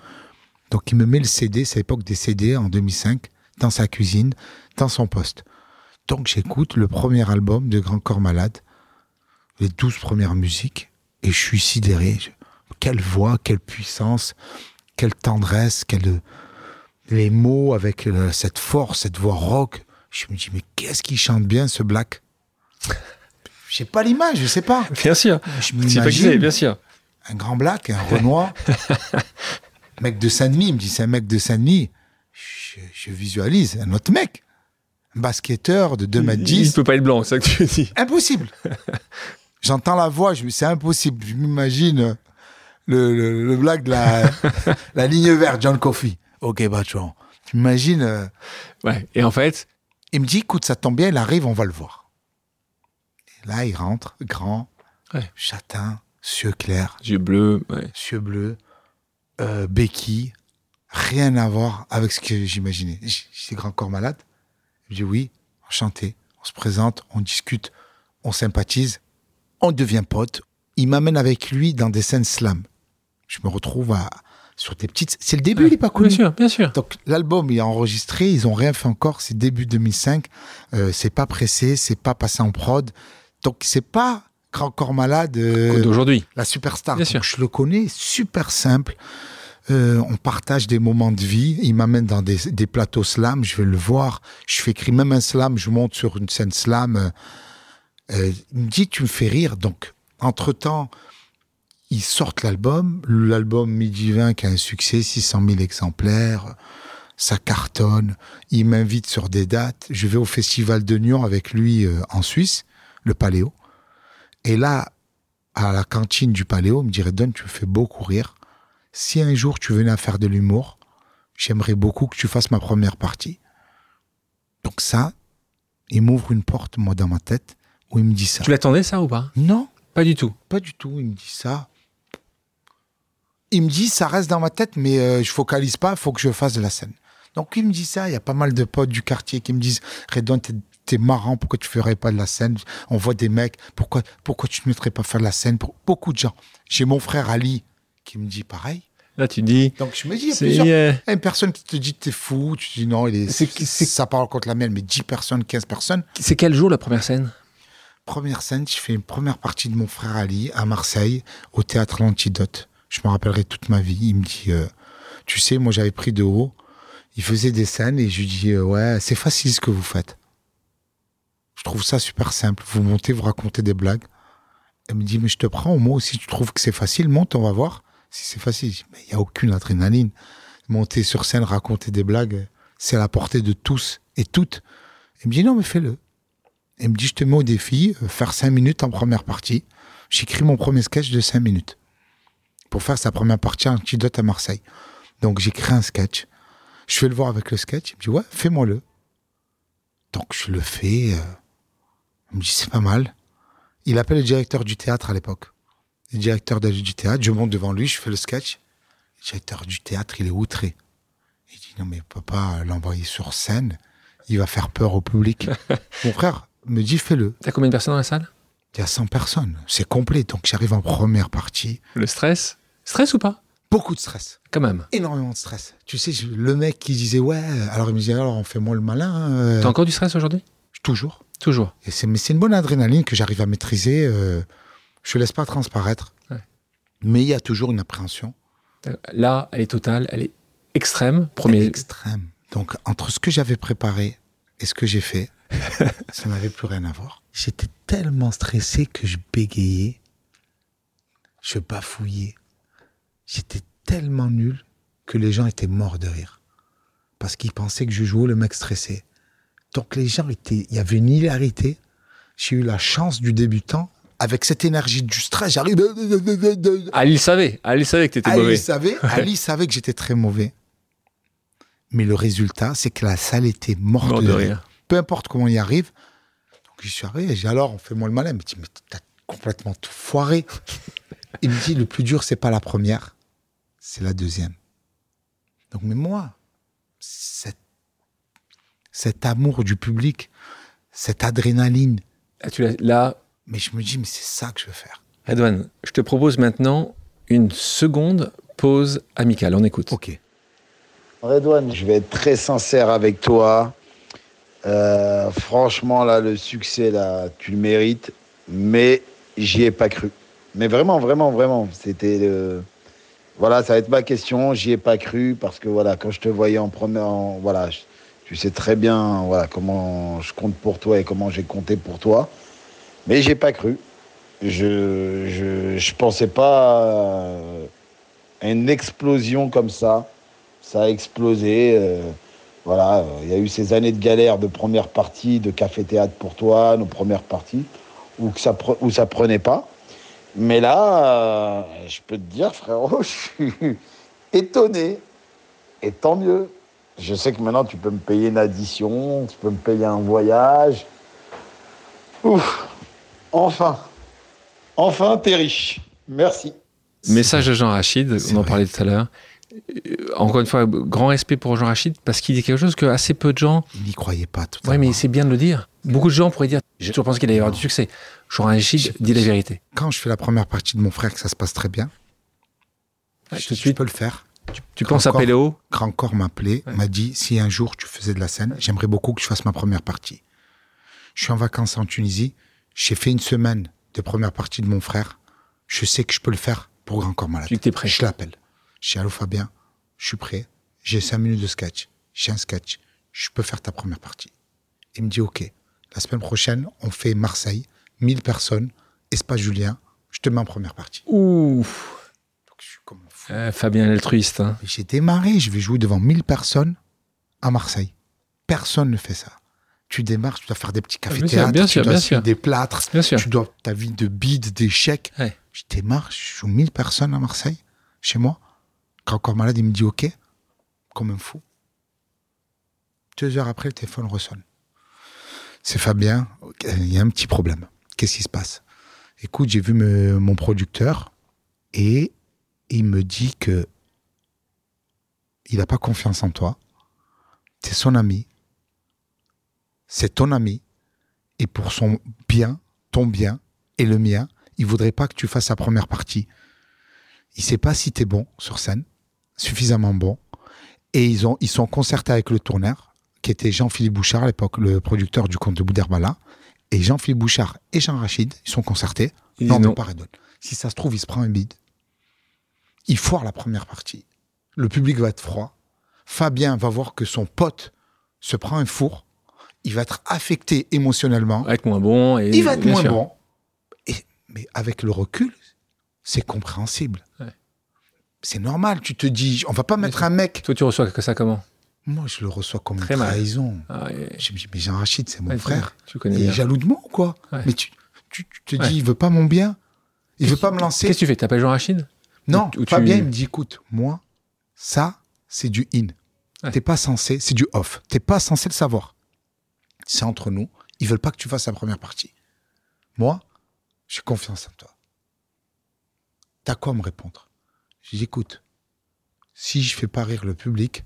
Donc, il me met le CD, c'est l'époque des CD en 2005, dans sa cuisine, dans son poste. Donc, j'écoute le premier album de Grand Corps Malade, les 12 premières musiques, et je suis sidéré. Quelle voix, quelle puissance, quelle tendresse, quelle les mots avec euh, cette force, cette voix rock. Je me dis, mais qu'est-ce qu'il chante bien ce Black? J'ai pas l'image, je sais pas. Bien sûr. Je m'imagine bien sûr. un grand Black, un Renoir, *laughs* mec de Saint-Denis. Il me dit, c'est un mec de Saint-Denis. Je, je visualise un autre mec, un basketteur de 2 mètres Il 10. peut pas être blanc, c'est ça que tu dis. Impossible. *laughs* J'entends la voix, je c'est impossible. Je m'imagine le, le, le blague de la, *laughs* la ligne verte, John Coffey. Ok, Batron. Tu m'imagines, euh, Ouais. Et en fait, il me dit, écoute, ça tombe bien, il arrive, on va le voir. Et là, il rentre, grand, Ouais. châtain, cieux clair, yeux bleus. Ouais. cieux bleus, euh, béquille, rien à voir avec ce que j'imaginais. J'étais grand corps malade. Je dis oui, enchanté. On se présente, on discute, on sympathise, on devient pote. Il m'amène avec lui dans des scènes slam. Je me retrouve à, sur des petites. C'est le début, il n'est pas connu. Bien sûr, bien sûr. Donc l'album il est enregistré, ils ont rien fait encore, c'est début 2005, euh, c'est pas pressé, c'est pas passé en prod, donc c'est pas Grand Corps Malade, euh, D'aujourd'hui. la superstar. Bien Donc, sûr. Je le connais, super simple. Euh, on partage des moments de vie. Il m'amène dans des, des plateaux slam. Je vais le voir. Je fais écrire même un slam. Je monte sur une scène slam. Euh, euh, il me dit, tu me fais rire. Donc, entre-temps, ils sortent l'album. L'album Midi 20 qui a un succès, 600 000 exemplaires. Ça cartonne. Il m'invite sur des dates. Je vais au Festival de Nyon avec lui euh, en Suisse, le Paléo. Et là, à la cantine du Paléo, il me dirait Don, tu me fais beaucoup rire. Si un jour tu venais à faire de l'humour, j'aimerais beaucoup que tu fasses ma première partie. Donc ça, il m'ouvre une porte, moi, dans ma tête, où il me dit ça. Tu l'attendais, ça, ou pas? Non, Pas du tout. pas du tout. Il me dit ça. Il me dit, ça reste dans ma tête, mais euh, je focalise pas, il faut que je fasse de la scène. Donc il me dit ça, il y a pas mal de potes du quartier qui me disent, Redon, t'es, t'es marrant, pourquoi tu ferais pas de la scène? On voit des mecs, pourquoi, pourquoi tu ne mettrais pas faire de la scène Pour beaucoup de gens? J'ai mon frère Ali qui me dit pareil. Là, tu dis. Donc je me dis, il y a plusieurs euh, une personne qui te dit t'es fou, tu te dis non, il est, c'est- ça parle contre la mienne, mais 10 personnes, 15 personnes. C'est quel jour la première scène? Première scène, je fais une première partie de mon frère Ali à Marseille, au théâtre L'Antidote. Je me rappellerai toute ma vie. Il me dit, euh, tu sais, moi j'avais pris de haut. Il faisait des scènes et je lui dis, euh, ouais, c'est facile ce que vous faites. Je trouve ça super simple. Vous montez, vous racontez des blagues. Elle me dit, mais je te prends au mot. Si tu trouves que c'est facile, monte, on va voir. Si c'est facile, dis, mais il n'y a aucune adrénaline. Monter sur scène, raconter des blagues, c'est à la portée de tous et toutes. Elle me dit, non, mais fais-le. Elle me dit, je te mets au défi, euh, faire cinq minutes en première partie. J'écris mon premier sketch de cinq minutes pour faire sa première partie antidote à Marseille. Donc j'écris un sketch. Je vais le voir avec le sketch. Il me dit, ouais, fais-moi-le. Donc je le fais. euh, Il me dit, c'est pas mal. Il appelle le directeur du théâtre à l'époque. Le directeur du théâtre, je monte devant lui, je fais le sketch. Le directeur du théâtre, il est outré. Il dit, non mais papa, l'envoyer sur scène, il va faire peur au public. *laughs* Mon frère me dit, fais-le. T'as combien de personnes dans la salle? Il y a 100 personnes. C'est complet. Donc j'arrive en première partie. Le stress? Stress ou pas? Beaucoup de stress. Quand même. Énormément de stress. Tu sais, je- le mec qui disait ouais, alors il me disait alors on fait moi le malin. euh, T'as encore du stress aujourd'hui? Toujours. Toujours. Et c'est, mais c'est une bonne adrénaline que j'arrive à maîtriser. euh, je ne laisse pas transparaître. Ouais. Mais il y a toujours une appréhension. Là, elle est totale, elle est extrême. Elle Premier. est extrême. Donc, entre ce que j'avais préparé et ce que j'ai fait, *laughs* ça n'avait plus rien à voir. J'étais tellement stressé que je bégayais, je bafouillais. J'étais tellement nul que les gens étaient morts de rire. Parce qu'ils pensaient que je jouais le mec stressé. Donc, les gens étaient. Il y avait une hilarité. J'ai eu la chance du débutant. Avec cette énergie du stress, j'arrive. Ali le savait. Ali savait que t'étais Ali mauvais. savait, *laughs* Ali savait que j'étais très mauvais. Mais le résultat, c'est que la salle était morte Mort de de rire. rire. Peu importe comment on y arrive. Donc je suis arrivé, j'ai alors, on fait moi le malin. Il me dit, mais t'as complètement tout foiré. Il me dit, le plus dur, c'est pas la première, c'est la deuxième. Donc, mais moi, cet, cet amour du public, cette adrénaline, Là, tu Là, mais je me dis, mais c'est ça que je veux faire. Redouane, je te propose maintenant une seconde pause amicale. On écoute. Ok. Redouane, je vais être très sincère avec toi. Euh, franchement, là, le succès, là, tu le mérites, mais j'y ai pas cru. Mais vraiment, vraiment, vraiment, c'était le... Voilà, ça va être ma question. J'y ai pas cru parce que voilà, quand je te voyais en première, en- voilà, tu sais très bien, voilà, comment je compte pour toi et comment j'ai compté pour toi. Mais j'ai pas cru. Je, je, je pensais pas à une explosion comme ça ça a explosé. euh, voilà, euh, il y a eu ces années de galère de première partie, de café-théâtre pour toi, nos premières parties, où, ça, où ça prenait pas. Mais là, euh, je peux te dire, frérot, *laughs* je suis étonné. Et tant mieux. Je sais que maintenant, tu peux me payer une addition, tu peux me payer un voyage. Ouf, enfin, enfin, t'es riche. Merci. Message de Jean Rachid, on en vrai. parlait tout à l'heure. Euh, Encore une fois, grand respect pour Jean Rachid parce qu'il dit quelque chose que assez peu de gens. Il n'y croyait pas tout Oui, mais c'est bien de le dire. Beaucoup de gens pourraient dire J'ai toujours pensé qu'il allait y avoir du succès. Jean Rachid Je- dit la vérité. Quand je fais la première partie de mon frère, que ça se passe très bien, Ouais, je, tout de je suite, peux le faire. tu penses à. Péléo Grand Corps m'a appelé, Ouais. m'a dit si un jour tu faisais de la scène, j'aimerais beaucoup que je fasse ma première partie. Je suis en vacances en Tunisie, j'ai fait une semaine de première partie de mon frère. Je sais que je peux le faire pour Grand Corps Malade. Tu t'es prêt. Je l'appelle. Je dis allô Fabien, je suis prêt. J'ai cinq minutes de sketch. J'ai un sketch. Je peux faire ta première partie. Il me dit ok. La semaine prochaine, on fait Marseille, 1000 personnes, Espace Julien. Je te mets en première partie. Ouf Donc je suis comme un fou. Euh, Fabien l'altruiste. hein. J'ai démarré, je vais jouer devant 1000 personnes à Marseille. Personne ne fait ça. Tu démarres, tu dois faire des petits Ah, bien cafés-théâtres, sûr, bien tu sûr, dois bien suivre sûr. des plâtres, Bien sûr. tu dois ta vie de bide, d'échecs. Ouais. Je démarre, je joue 1000 personnes à Marseille, chez moi. Encore malade, il me dit OK, comme un fou. Deux heures après, le téléphone ressonne. C'est Fabien, il y a un petit problème. Qu'est-ce qui se passe? Écoute, j'ai vu mon producteur et il me dit que il n'a pas confiance en toi. C'est son ami. C'est ton ami. Et pour son bien, ton bien et le mien, il voudrait pas que tu fasses la première partie. Il sait pas si tu es bon sur scène, suffisamment bon. Et ils, ont, ils sont concertés avec le tourneur, qui était Jean-Philippe Bouchard à l'époque, le producteur du conte de Bouderbala. Et Jean-Philippe Bouchard et Jean Rachid, ils sont concertés. Il non, non. Redon. Si ça se trouve, il se prend un bide. Il foire la première partie. Le public va être froid. Fabien va voir que son pote se prend un four. Il va être affecté émotionnellement. Va être moins bon. Et, il va être moins sûr. bon. Et- mais avec le recul, c'est compréhensible. Ouais. C'est normal. Tu te dis, on va pas mettre un mec. Toi, tu reçois que ça comment Moi, je le reçois comme Très une trahison. Ah, et- Je me dis, mais Jean Rachid, c'est mon ouais, frère. Tu connais Il est jaloux de moi ou quoi Ouais. Mais tu, tu- tu te dis, il veut pas mon bien. Il veut pas me lancer. Qu'est-ce que tu fais T'appelles Jean Rachid Non, Ou tu- Fabien, il me dit, écoute, moi, ça, c'est du in. T'es pas censé, c'est du off. T'es pas censé le savoir. C'est entre nous. Ils veulent pas que tu fasses la première partie. Moi, j'ai confiance en toi. T'as quoi à me répondre? Je dis, écoute, si je fais pas rire le public,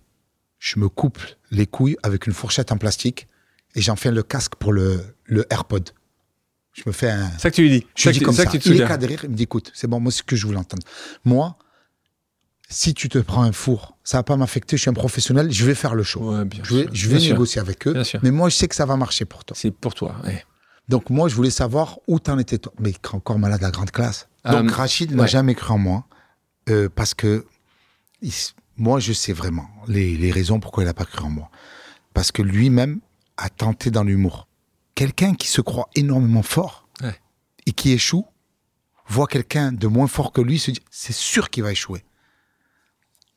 je me coupe les couilles avec une fourchette en plastique et j'en fais le casque pour le, le AirPod. Je me fais un, C'est ça que tu lui dis. je lui dis comme ça. que tu te Il est cadré, il me dit écoute, c'est bon, moi, c'est ce que je voulais entendre. Moi, si tu te prends un four, ça va pas m'affecter, je suis un professionnel, je vais faire le show. Ouais, bien je vais, sûr. je vais Bien sûr. négocier avec eux, Bien mais moi, je sais que ça va marcher pour toi. C'est pour toi. ouais. Donc, moi, je voulais savoir où t'en étais toi. Mais encore malade à grande classe. Donc, Euh, Rachid n'a ouais. jamais cru en moi, euh, parce que il moi, je sais vraiment les, les raisons pourquoi il n'a pas cru en moi. Parce que lui-même a tenté dans l'humour. Quelqu'un qui se croit énormément fort Ouais. et qui échoue, voit quelqu'un de moins fort que lui, se dit, c'est sûr qu'il va échouer.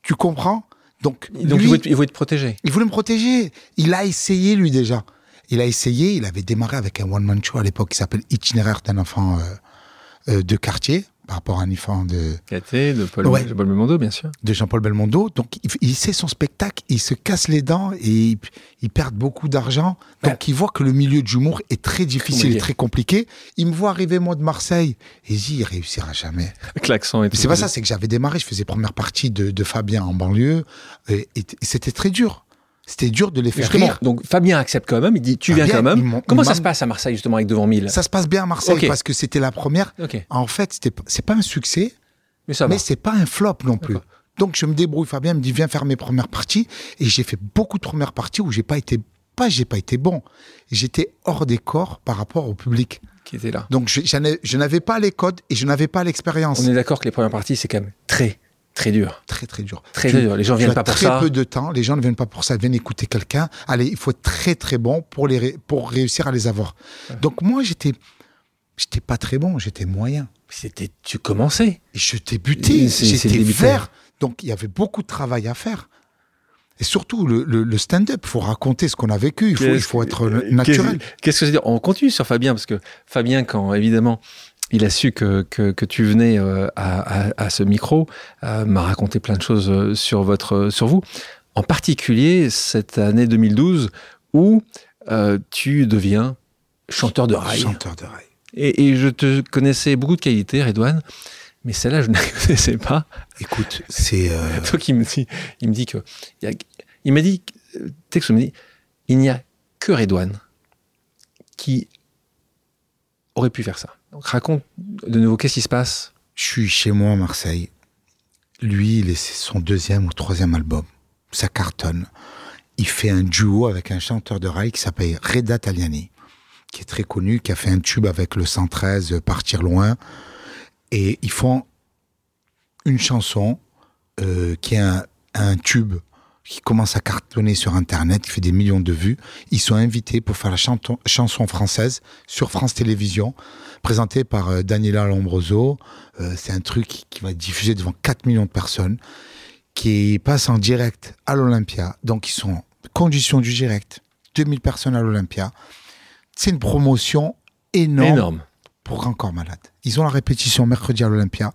Tu comprends? Donc, Donc, lui, il, faut être protégé. il voulait me protéger. Il a essayé, lui, déjà. Il a essayé, il avait démarré avec un one-man show à l'époque qui s'appelle Itinéraire d'un enfant euh, euh, de quartier, par rapport à un enfant de, de Paul, Ouais. Paul Belmondo, bien sûr. de Jean-Paul Belmondo. Donc, il, il sait son spectacle, il se casse les dents et il, il perd beaucoup d'argent. Donc, Ouais. il voit que le milieu de l'humour est très difficile Compliqué. et très compliqué. Il me voit arriver, moi, de Marseille, et il dit, il réussira jamais. Avec l'accent et tout. C'est pas ça, c'est que j'avais démarré, je faisais première partie de, de Fabien en banlieue, et c'était très dur. C'était dur de les faire Justement, rire. donc Fabien accepte quand même, il dit tu Fabien, viens quand même. Comment ça se passe à Marseille justement avec Devant 1000 Ça se passe bien à Marseille parce que c'était la première. En fait, c'est pas un succès, mais ça mais c'est pas un flop non plus. Donc je me débrouille. Fabien me dit viens faire mes premières parties et j'ai fait beaucoup de premières parties où j'ai pas été pas j'ai pas été bon. J'étais hors des corps par rapport au public. Qui était là. Donc je n'avais pas les codes et je n'avais pas l'expérience. On est d'accord que les premières parties c'est quand même très très dur. Très très dur. Très Tu- dur. Les gens viennent as pas pour très ça. peu de temps. Les gens ne viennent pas pour ça. Ils viennent écouter quelqu'un. Allez, il faut être très très bon pour les ré- pour réussir à les avoir. Donc moi j'étais j'étais pas très bon. J'étais moyen. C'était tu commençais. Et je t'ai buté, C'est- c'est j'étais vert. Donc il y avait beaucoup de travail à faire. Et surtout, le, le- le stand-up, il faut raconter ce qu'on a vécu, il faut, il faut être naturel. Qu'est-ce qu'est-ce que c'est dire? On continue sur Fabien parce que Fabien, quand évidemment il a su que, que, que tu venais euh, à, à- à ce micro, euh, m'a raconté plein de choses euh, sur votre sur vous. En particulier cette année 2012 où euh, tu deviens chanteur de rail. Chanteur de rail. Et, et je te connaissais beaucoup de qualités, Redouane, mais celle-là, je ne *laughs* la connaissais pas. Écoute, c'est. euh, *laughs* Donc, il me dit, il me dit que. Il, y a- il m'a dit, texte me dit, il n'y a que Redouane qui aurait pu faire ça. Donc, raconte de nouveau, qu'est-ce qui se passe? Je suis chez moi à Marseille. Lui, il est son deuxième ou troisième album. Ça cartonne. Il fait un duo avec un chanteur de rail qui s'appelle Reda Taliani, qui est très connu, qui a fait un tube avec le 113, euh, Partir loin. Et ils font une chanson euh, qui est un tube qui commence à cartonner sur Internet, qui fait des millions de vues. Ils sont invités pour faire la chanton- chanson française sur France Télévisions, présentée par euh, Daniela Lombroso. Euh, c'est un truc qui, qui va être diffusé devant 4 millions de personnes, qui passe en direct à l'Olympia. Donc, ils sont en conditions du direct. 2000 personnes à l'Olympia. C'est une promotion énorme, Énorme. pour Grand Corps Malade. Ils ont la répétition mercredi à l'Olympia.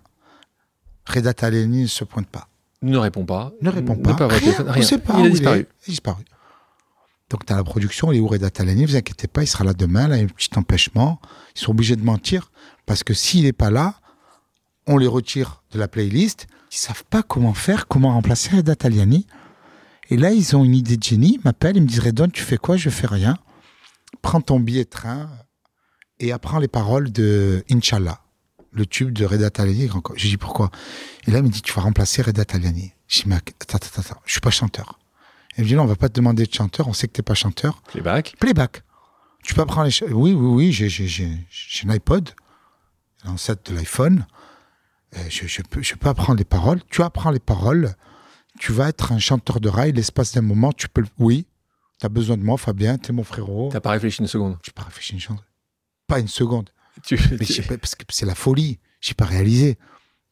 Reda Taleni ne se pointe pas. Ne répond pas. Ne répond pas. Rien, on rien. sait pas il a disparu. est. Il a disparu. Donc, tu as la production, il est où Reda Taleni Vous inquiétez pas, il sera là demain. Là, il y a un petit empêchement. Ils sont obligés de mentir parce que s'il n'est pas là, on les retire de la playlist. Ils savent pas comment faire, comment remplacer Reda Taliani. Et là, ils ont une idée de génie. Ils m'appellent, ils me disent Redon, tu fais quoi? Je fais rien. Prends ton billet de train et apprends les paroles de Inch'Allah, le tube de Reda Taliani. Je dis pourquoi? Et là, il me dit Tu vas remplacer Reda Taliani. Je dis Mais attends, attends, attends, je suis pas chanteur. Il me dit Non, on va pas te demander de chanteur, on sait que t'es pas chanteur. Playback? Playback. Tu peux apprendre les Oui, oui, oui, j'ai, j'ai, j'ai, j'ai un iPod, l'ancêtre de l'iPhone. Euh, Je, je peux, je peux apprendre les paroles. Tu apprends les paroles. Tu vas être un chanteur de rail. L'espace d'un moment, tu peux. Oui, tu as besoin de moi, Fabien. T'es mon frérot. T'as pas réfléchi une seconde? Je pas réfléchi une chance. Pas une seconde. Tu, Mais j'ai pas- parce que c'est la folie. J'ai pas réalisé.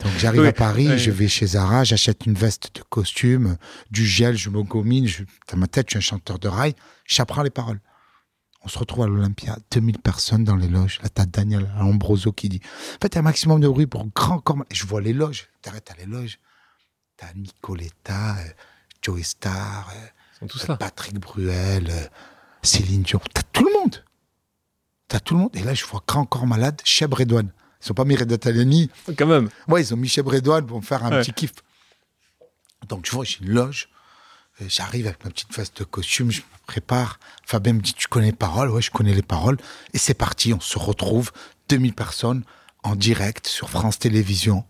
Donc j'arrive Oui, à Paris, oui. je vais chez Zara, j'achète une veste de costume, du gel, je me gomine. Je, dans ma tête, je suis un chanteur de rail. J'apprends les paroles. On se retrouve à l'Olympia, 2000 personnes dans les loges. Là, t'as Daniel Ambroso qui dit En fait, un maximum de bruit pour grand corps. Je vois les loges. T'arrêtes à les loges. T'as Nicoletta, euh, Joey Star, euh. Patrick Bruel, euh, Céline Dion. T'as tout le monde. T'as tout le monde. Et là, je vois Grand Corps Malade, Cheb Redouane. Ils sont pas mis Reda Taliani. Quand même. Ouais, ils ont mis Cheb Redouane pour me faire un Ouais. petit kiff. Donc, je vois, j'ai une loge. Euh, J'arrive avec ma petite veste de costume, je me prépare. Fabien me dit, tu connais les paroles Ouais, je connais les paroles. Et c'est parti, on se retrouve, 2000 personnes, en direct, sur France Télévisions.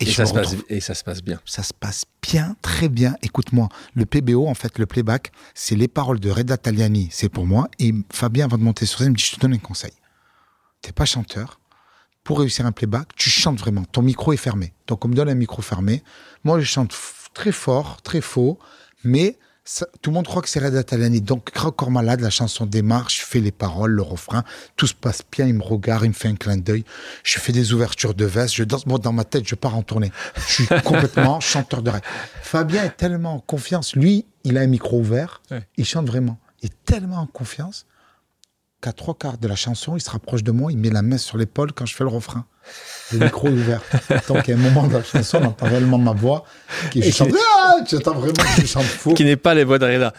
Et, ça se passe, et ça se passe bien. Ça se passe bien, très bien. Écoute-moi, le PBO, en fait, le playback, c'est les paroles de Reda Taliani, c'est pour moi. Et Fabien, avant de monter sur scène, il me dit, je te donne un conseil. T'es pas chanteur. Pour réussir un playback, tu chantes vraiment. Ton micro est fermé. Donc, on me donne un micro fermé. Moi, je chante très fort, très faux, mais ça- tout le monde croit que c'est Reda Taliani. Donc, Corps Malade, la chanson démarre, je fais les paroles, le refrain, tout se passe bien, il me regarde, il me fait un clin d'œil, je fais des ouvertures de veste, je danse, moi, dans ma tête, je pars en tournée. Je suis *laughs* complètement chanteur de rêve. Fabien est tellement en confiance. Lui, il a un micro ouvert, Ouais. il chante vraiment. Il est tellement en confiance qu'à trois quarts de la chanson, il se rapproche de moi, il met la main sur l'épaule quand je fais le refrain. Le micro est ouvert. *laughs* Donc, à un moment de la chanson, on entend réellement ma voix. Qui, je Et chante, qui- Ah tu entends vraiment je chante faux. Qui n'est pas les voix de Reda.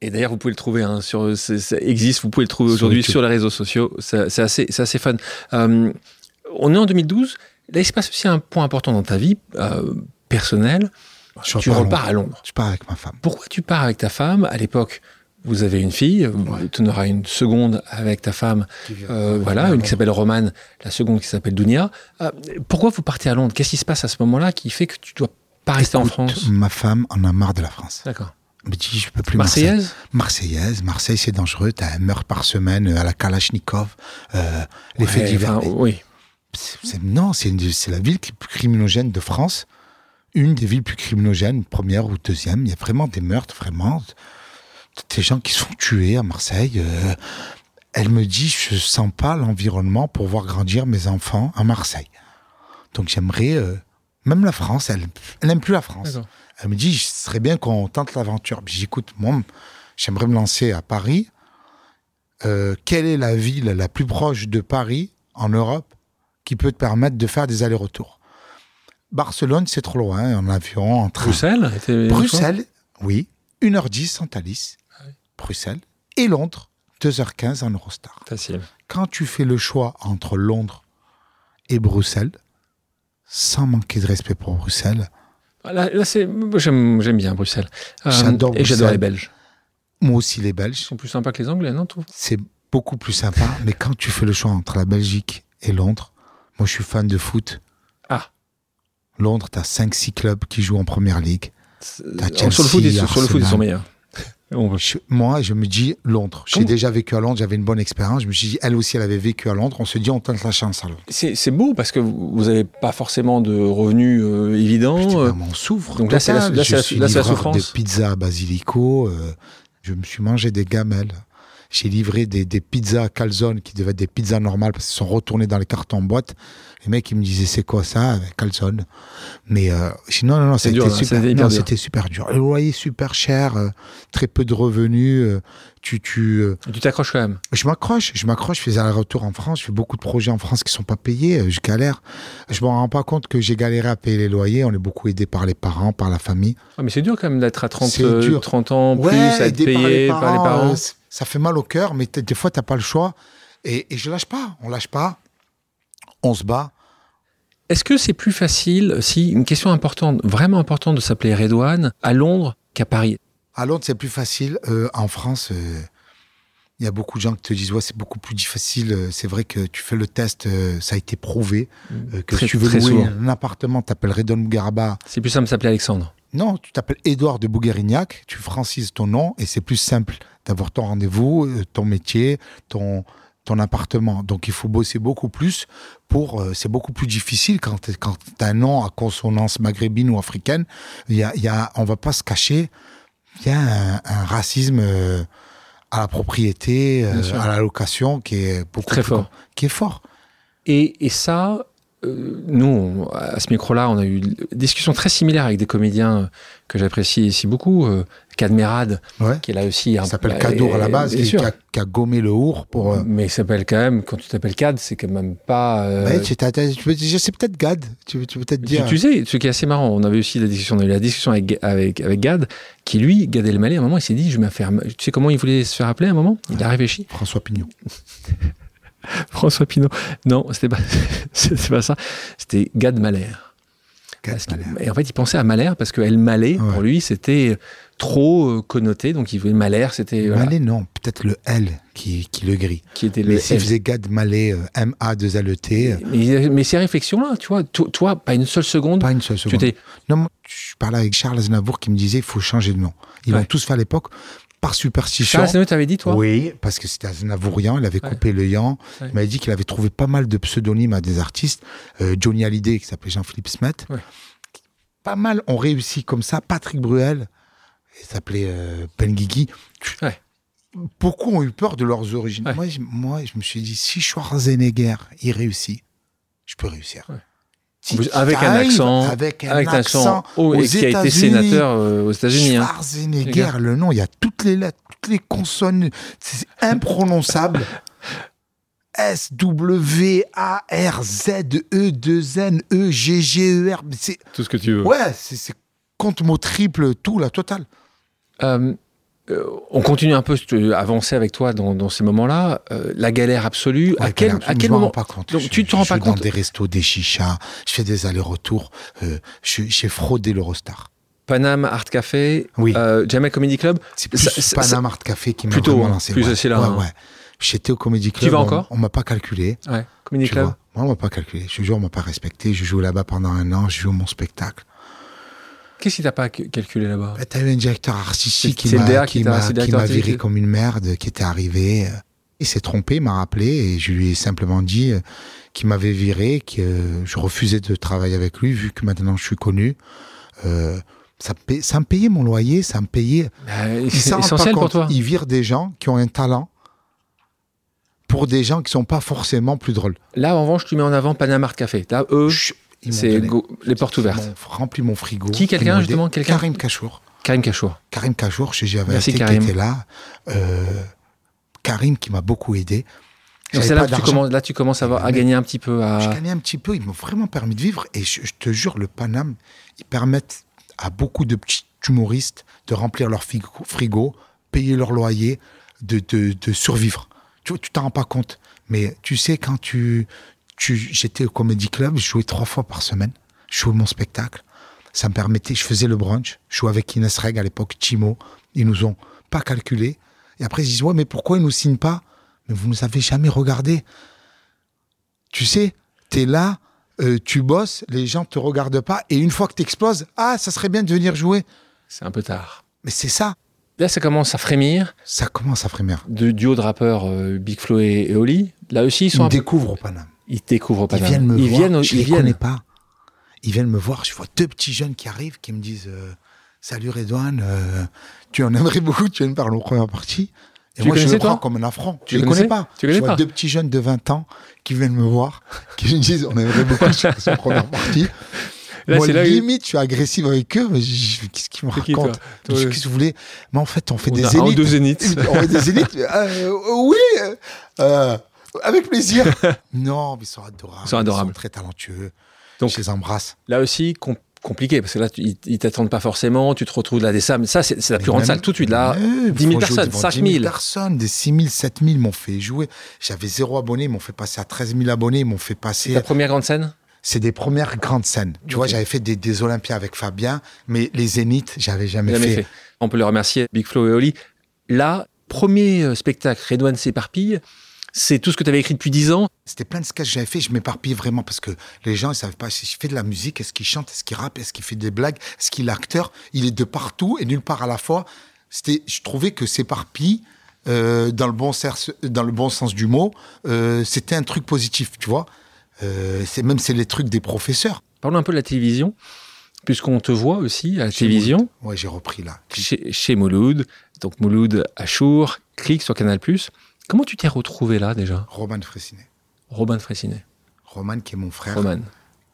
Et d'ailleurs, vous pouvez le trouver hein, sur, ça existe, vous pouvez le trouver aujourd'hui sur les réseaux sociaux. C'est assez, assez fun. Euh, on est en 2012. Là, il se passe aussi un point important dans ta vie euh, personnelle. Je tu repars à repars à Londres. Je pars avec ma femme. Pourquoi tu pars avec ta femme À l'époque, vous avez une fille, tu en auras une seconde avec ta femme, euh, voilà, une qui s'appelle Romane, la seconde qui s'appelle Dounia. Euh, pourquoi vous partez à Londres? Qu'est-ce qui se passe à ce moment-là qui fait que tu dois pas rester en France? Ma femme en a marre de la France. D'accord. Me dit, je peux plus Marseille. Marseillaise? Marseillaise. Marseille, c'est dangereux. T'as un meurtre par semaine euh, à la Kalachnikov. Euh, les faits Ouais, divers. enfin, Oui. Non, c'est la ville qui est plus criminogène de France. Une des villes plus criminogènes, première ou deuxième. Il y a vraiment des meurtres, vraiment. Des gens qui sont tués à Marseille. Euh, elle me dit, je sens pas l'environnement pour voir grandir mes enfants à Marseille. Donc j'aimerais, euh, même la France, elle, elle n'aime plus la France. Elle me dit, ce serait bien qu'on tente l'aventure. Puis j'écoute, moi, j'aimerais me lancer à Paris. Euh, quelle est la ville la plus proche de Paris en Europe qui peut te permettre de faire des allers-retours? Barcelone, c'est trop loin, en avion, en train. Bruxelles Bruxelles, oui, 1h10 en Thalys. Bruxelles. Et Londres, 2h15 en Eurostar. Facile. Quand tu fais le choix entre Londres et Bruxelles, sans manquer de respect pour Bruxelles, Là, là, c'est, j'aime, j'aime bien Bruxelles. Euh, J'adore Et j'adore les Belges. moi aussi les Ils Belges, sont plus sympas que les Anglais, non c'est beaucoup plus sympa. *laughs* mais quand tu fais le choix entre la Belgique et Londres, moi je suis fan de foot. Ah. Londres, tu as 5-6 clubs qui jouent en première ligue. Sur le foot, ils, sur le foot, ils sont meilleurs. On va- Je- moi, je me dis Londres. J'ai déjà vécu à Londres, j'avais une bonne expérience. Je me suis dit, elle aussi, elle avait vécu à Londres. On se dit, on tente la chance à Londres. C'est, beau parce que vous n'avez pas forcément de revenus euh, évidents. Putain, euh, on souffre. donc là, c'est la- là, Je la- suis la souffrance. de pizza à Basilico. euh, je me suis mangé des gamelles. J'ai livré des, des pizzas calzone qui devaient être des pizzas normales parce qu'ils sont retournés dans les cartons en boîte. Les mecs, ils me disaient, c'est quoi ça Calzone? Mais euh, non, non, dur, été hein, super, c'était non, dur. c'était super dur. Le loyer super cher, euh, très peu de revenus. Tu, tu, euh, Tu t'accroches quand même. je m'accroche, je m'accroche, je fais un retour en France, je fais beaucoup de projets en France qui sont pas payés, euh, je galère. Je me rends pas compte que j'ai galéré à payer les loyers, on est beaucoup aidé par les parents, par la famille. Ah, mais c'est dur quand même d'être à 30, C'est euh, dur. 30 ans plus, à être aidé payé par les parents. ça fait mal au cœur, mais des fois t'as pas le choix. Et, et je lâche pas, on lâche pas, on se bat. Est-ce que c'est plus facile, si, une question importante, vraiment importante de s'appeler Redouane, à Londres qu'à Paris? À Londres, c'est plus facile. Euh, en France, euh, il y a beaucoup de gens qui te disent ouais, c'est beaucoup plus difficile. Euh, C'est vrai que tu fais le test, euh, ça a été prouvé. euh, que Très- si tu veux louer souvent. un appartement, t'appelles Redon Mugaraba. C'est plus simple de s'appeler Alexandre. Non, tu t'appelles Édouard de Bouguerignac, tu francises ton nom et c'est plus simple d'avoir ton rendez-vous, ton métier, ton, ton appartement. Donc il faut bosser beaucoup plus pour. euh, c'est beaucoup plus difficile quand tu as un nom à consonance maghrébine ou africaine. Il y a, y a, on va pas se cacher. Il y a un, un racisme euh, à la propriété, euh, à la location qui est beaucoup Très plus fort. qui est fort. Et, et ça, euh, nous, on- à ce micro-là, on a eu une discussion très similaire avec des comédiens que j'apprécie ici beaucoup. Cadmerade, Ouais. qui est là aussi. Ça s'appelle Cadour à la base, qui, a, qui a gommé le our pour. euh, Mais il s'appelle quand même, quand tu t'appelles Cad, c'est quand même pas. euh, Ouais, tu sais peut-être Gad. Tu, tu peux peut-être dire. tu sais, ce qui est assez marrant, on avait aussi la discussion, on a eu la discussion avec, avec, avec Gad, qui lui, Gad Elmaleh, à un moment, il s'est dit, je vais me faire. Tu sais comment il voulait se faire appeler à un moment? Il a réfléchi. François Pignon. *laughs* François Pinault. Non, c'était pas, *laughs* pas ça. C'était Gad Mahler. et en fait, il pensait à Mahler parce que El Malais, Ouais. pour lui, c'était trop euh, connoté, donc il voulait Malher, c'était voilà, Malais, non, peut-être le L qui, qui le grille. qui était le. Mais s'il faisait Gad Malais, euh, M-A-2-L-E-T, euh, mais, mais ces réflexions-là, tu vois, to- toi, pas une seule seconde, pas une seule tu seconde. t'es. Non, moi, je parlais avec Charles Aznavour qui me disait il faut changer de nom. Ils Ouais. l'ont tous fait à l'époque par superstition. Charles Aznavour t'avais dit, toi? Oui, parce que c'était Aznavourian, il avait Ouais. coupé le yan. Ouais. Il m'avait dit qu'il avait trouvé pas mal de pseudonymes à des artistes. Euh, Johnny Hallyday, qui s'appelait Jean-Philippe Smet. Pas mal ont réussi comme ça. Patrick Bruel, il s'appelait euh, Penguigui. Ouais. Beaucoup ont eu peur de leurs origines. Ouais. Moi, je, moi, je me suis dit, si Schwarzenegger, il réussit, je peux réussir. Ouais. Si avec un accent, avec un avec accent aux et qui a été sénateur euh, aux États-Unis. hein. Schwarzenegger, le nom, il y a toutes les lettres, toutes les consonnes, c'est imprononçable. *laughs* S, W, A, R, Z, E, 2 N, E, G, G, E, R. Tout ce que tu veux. ouais, c'est, c'est compte mot triple, tout, la totale. Euh, euh, on continue un peu à avancer avec toi dans, dans ces moments-là. Euh, la galère absolue. à quel, galère, à je quel m'en moment rends pas compte. Donc, Je- tu te rends je pas compte dans des restos, des chichas, je fais des allers-retours. euh, je- j'ai fraudé l'Eurostar. Paname Art Café, Oui. euh, Jamel Comedy Club. C'est Panama Art Café qui m'a vraiment hein, lancé. plus ouais. c'est là, Ouais, hein. ouais. J'étais au Comedy Club. vas on- encore On m'a pas calculé. Ouais, Comedy Tu Club. vois. Moi, on m'a pas calculé. Je jure, on m'a pas respecté. Je joue là-bas pendant un an. Je joue mon spectacle. Qu'est-ce qui t'a pas cal- calculé là-bas? Bah, T'as eu un directeur artistique qui m'a qui viré comme une merde, qui était arrivé. euh, Il s'est trompé, il m'a rappelé et je lui ai simplement dit euh, qu'il m'avait viré, que euh, je refusais de travailler avec lui vu que maintenant je suis connu. Euh, ça, me paye- ça me payait mon loyer, ça me payait. Il C'est essentiel pour toi. Il vire des gens qui ont un talent pour des gens qui sont pas forcément plus drôles. Là, en revanche, tu mets en avant Paname Art Café. Là, eux, ils c'est les portes ouvertes. Rempli mon frigo. Qui, quelqu'un, justement, quelqu'un Karim Kachour. Karim Kachour. Karim Kachour, chez JVT, Merci, qui Karim. était là. Euh, Karim qui m'a beaucoup aidé. Donc c'est là que tu commences, là, tu commences à, avoir- à Mais- gagner un petit peu. Je À... gagnais un petit peu, ils m'ont vraiment permis de vivre. Et je, je te jure, le Paname, ils permettent à beaucoup de petits humoristes de remplir leur frigo, frigo, payer leur loyer, de, de, de survivre. Tu vois, tu t'en rends pas compte. Mais tu sais, quand tu j'étais au Comedy Club, je jouais trois fois par semaine. Je jouais mon spectacle. Ça me permettait, je faisais le brunch. Je jouais avec Inès Reg à l'époque, Timo. Ils nous ont pas calculé. Et après, ils disent, ouais, mais pourquoi ils nous signent pas? Mais vous nous avez jamais regardé. Tu sais, tu es là, euh, tu bosses, les gens te regardent pas, et une fois que tu exploses, ah, ça serait bien de venir jouer. C'est un peu tard. Mais c'est ça, Là, ça commence à frémir. ça commence à frémir. De duo de rappeurs euh, Big Flo et, et Oli. Là aussi, ils Ils sont me un peu- découvrent au Paname. Ils découvrent pas Ils viennent me ils voir, Viennent, je ils les viennent. connais pas. Ils viennent me voir, je vois deux petits jeunes qui arrivent, qui me disent euh, Salut Redouane, euh, tu en aimerais beaucoup, tu viens de parler en première partie. Et Tu moi, je le prends comme un affront. Tu les connais pas. Tu connais je vois pas deux petits jeunes de 20 ans qui viennent me voir, *laughs* qui me disent On aimerait beaucoup sur en première partie. Là, Moi, là limite, je suis agressif avec eux, mais qu'est-ce qu'ils me racontent. Qu'est-ce que vous voulez Mais en fait, on fait On des a un ou zéniths. deux zéniths. *laughs* on fait des zéniths euh, Oui euh, Avec plaisir *laughs* Non, mais ils sont adorables. Ils sont adorables. très talentueux. Donc- je les embrasse. Là aussi, com- compliqué, parce que là, tu- ils, ils t'attendent pas forcément, tu te retrouves là des salles. Ça, c'est la plus grande salle tout de suite. Là, Ouais, 10 000 faut jouer personnes, devant 5 10 000 000. personnes, des 6 000, 7 000 m'ont fait jouer. J'avais zéro abonné, ils m'ont fait passer à 13 000 abonnés, ils m'ont fait passer. ta première grande scène? C'est des premières grandes scènes. Tu vois, Ok. j'avais fait des, des Olympias avec Fabien, mais les Zéniths, j'avais jamais, Jamais fait. fait. On peut les remercier, Big Flo et Oli. Là, premier euh, spectacle, Redouane s'éparpille. C'est tout ce que tu avais écrit depuis 10 ans. C'était plein de sketchs que j'avais fait. Je m'éparpillais vraiment parce que les gens ne savaient pas si je fais de la musique, est-ce qu'il chante, est-ce qu'il rappe, est-ce qu'il fait des blagues, est-ce qu'il est acteur. Il est de partout et nulle part à la fois. C'était, je trouvais que s'éparpille, euh, dans, le bon sens, dans le bon sens du mot, euh, c'était un truc positif, tu vois. Euh, c'est même c'est les trucs des professeurs. Parlons un peu de la télévision, puisqu'on te voit aussi à la télévision, Ouais, j'ai repris là. chez, chez Mouloud. Donc Mouloud, Achour, Click sur Canal+. Comment tu t'es retrouvé là déjà? Roman Fressinet. Robin de Fraissinet. Roman qui est mon frère, Roman.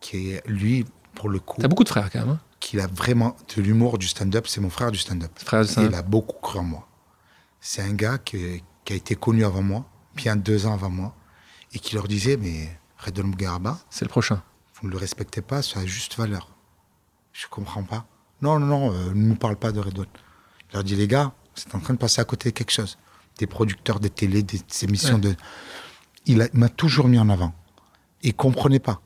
qui est lui pour le coup, T'as beaucoup de frères quand même. Hein? qui a vraiment de l'humour du stand-up. C'est mon frère du stand-up. Saint- il a beaucoup cru en moi. C'est un gars qui, qui a été connu avant moi, bien deux ans avant moi, et qui leur disait Mais Redon Mugaraba, C'est le prochain. vous ne le respectez pas, ça a juste valeur. Je comprends pas. Non, non, non, euh, ne nous parle pas de Redon. Il leur dit Les gars, c'est en train de passer à côté de quelque chose. Des producteurs, des télés, des, des émissions Ouais. de. Il m'a toujours mis en avant. Il comprenait pas.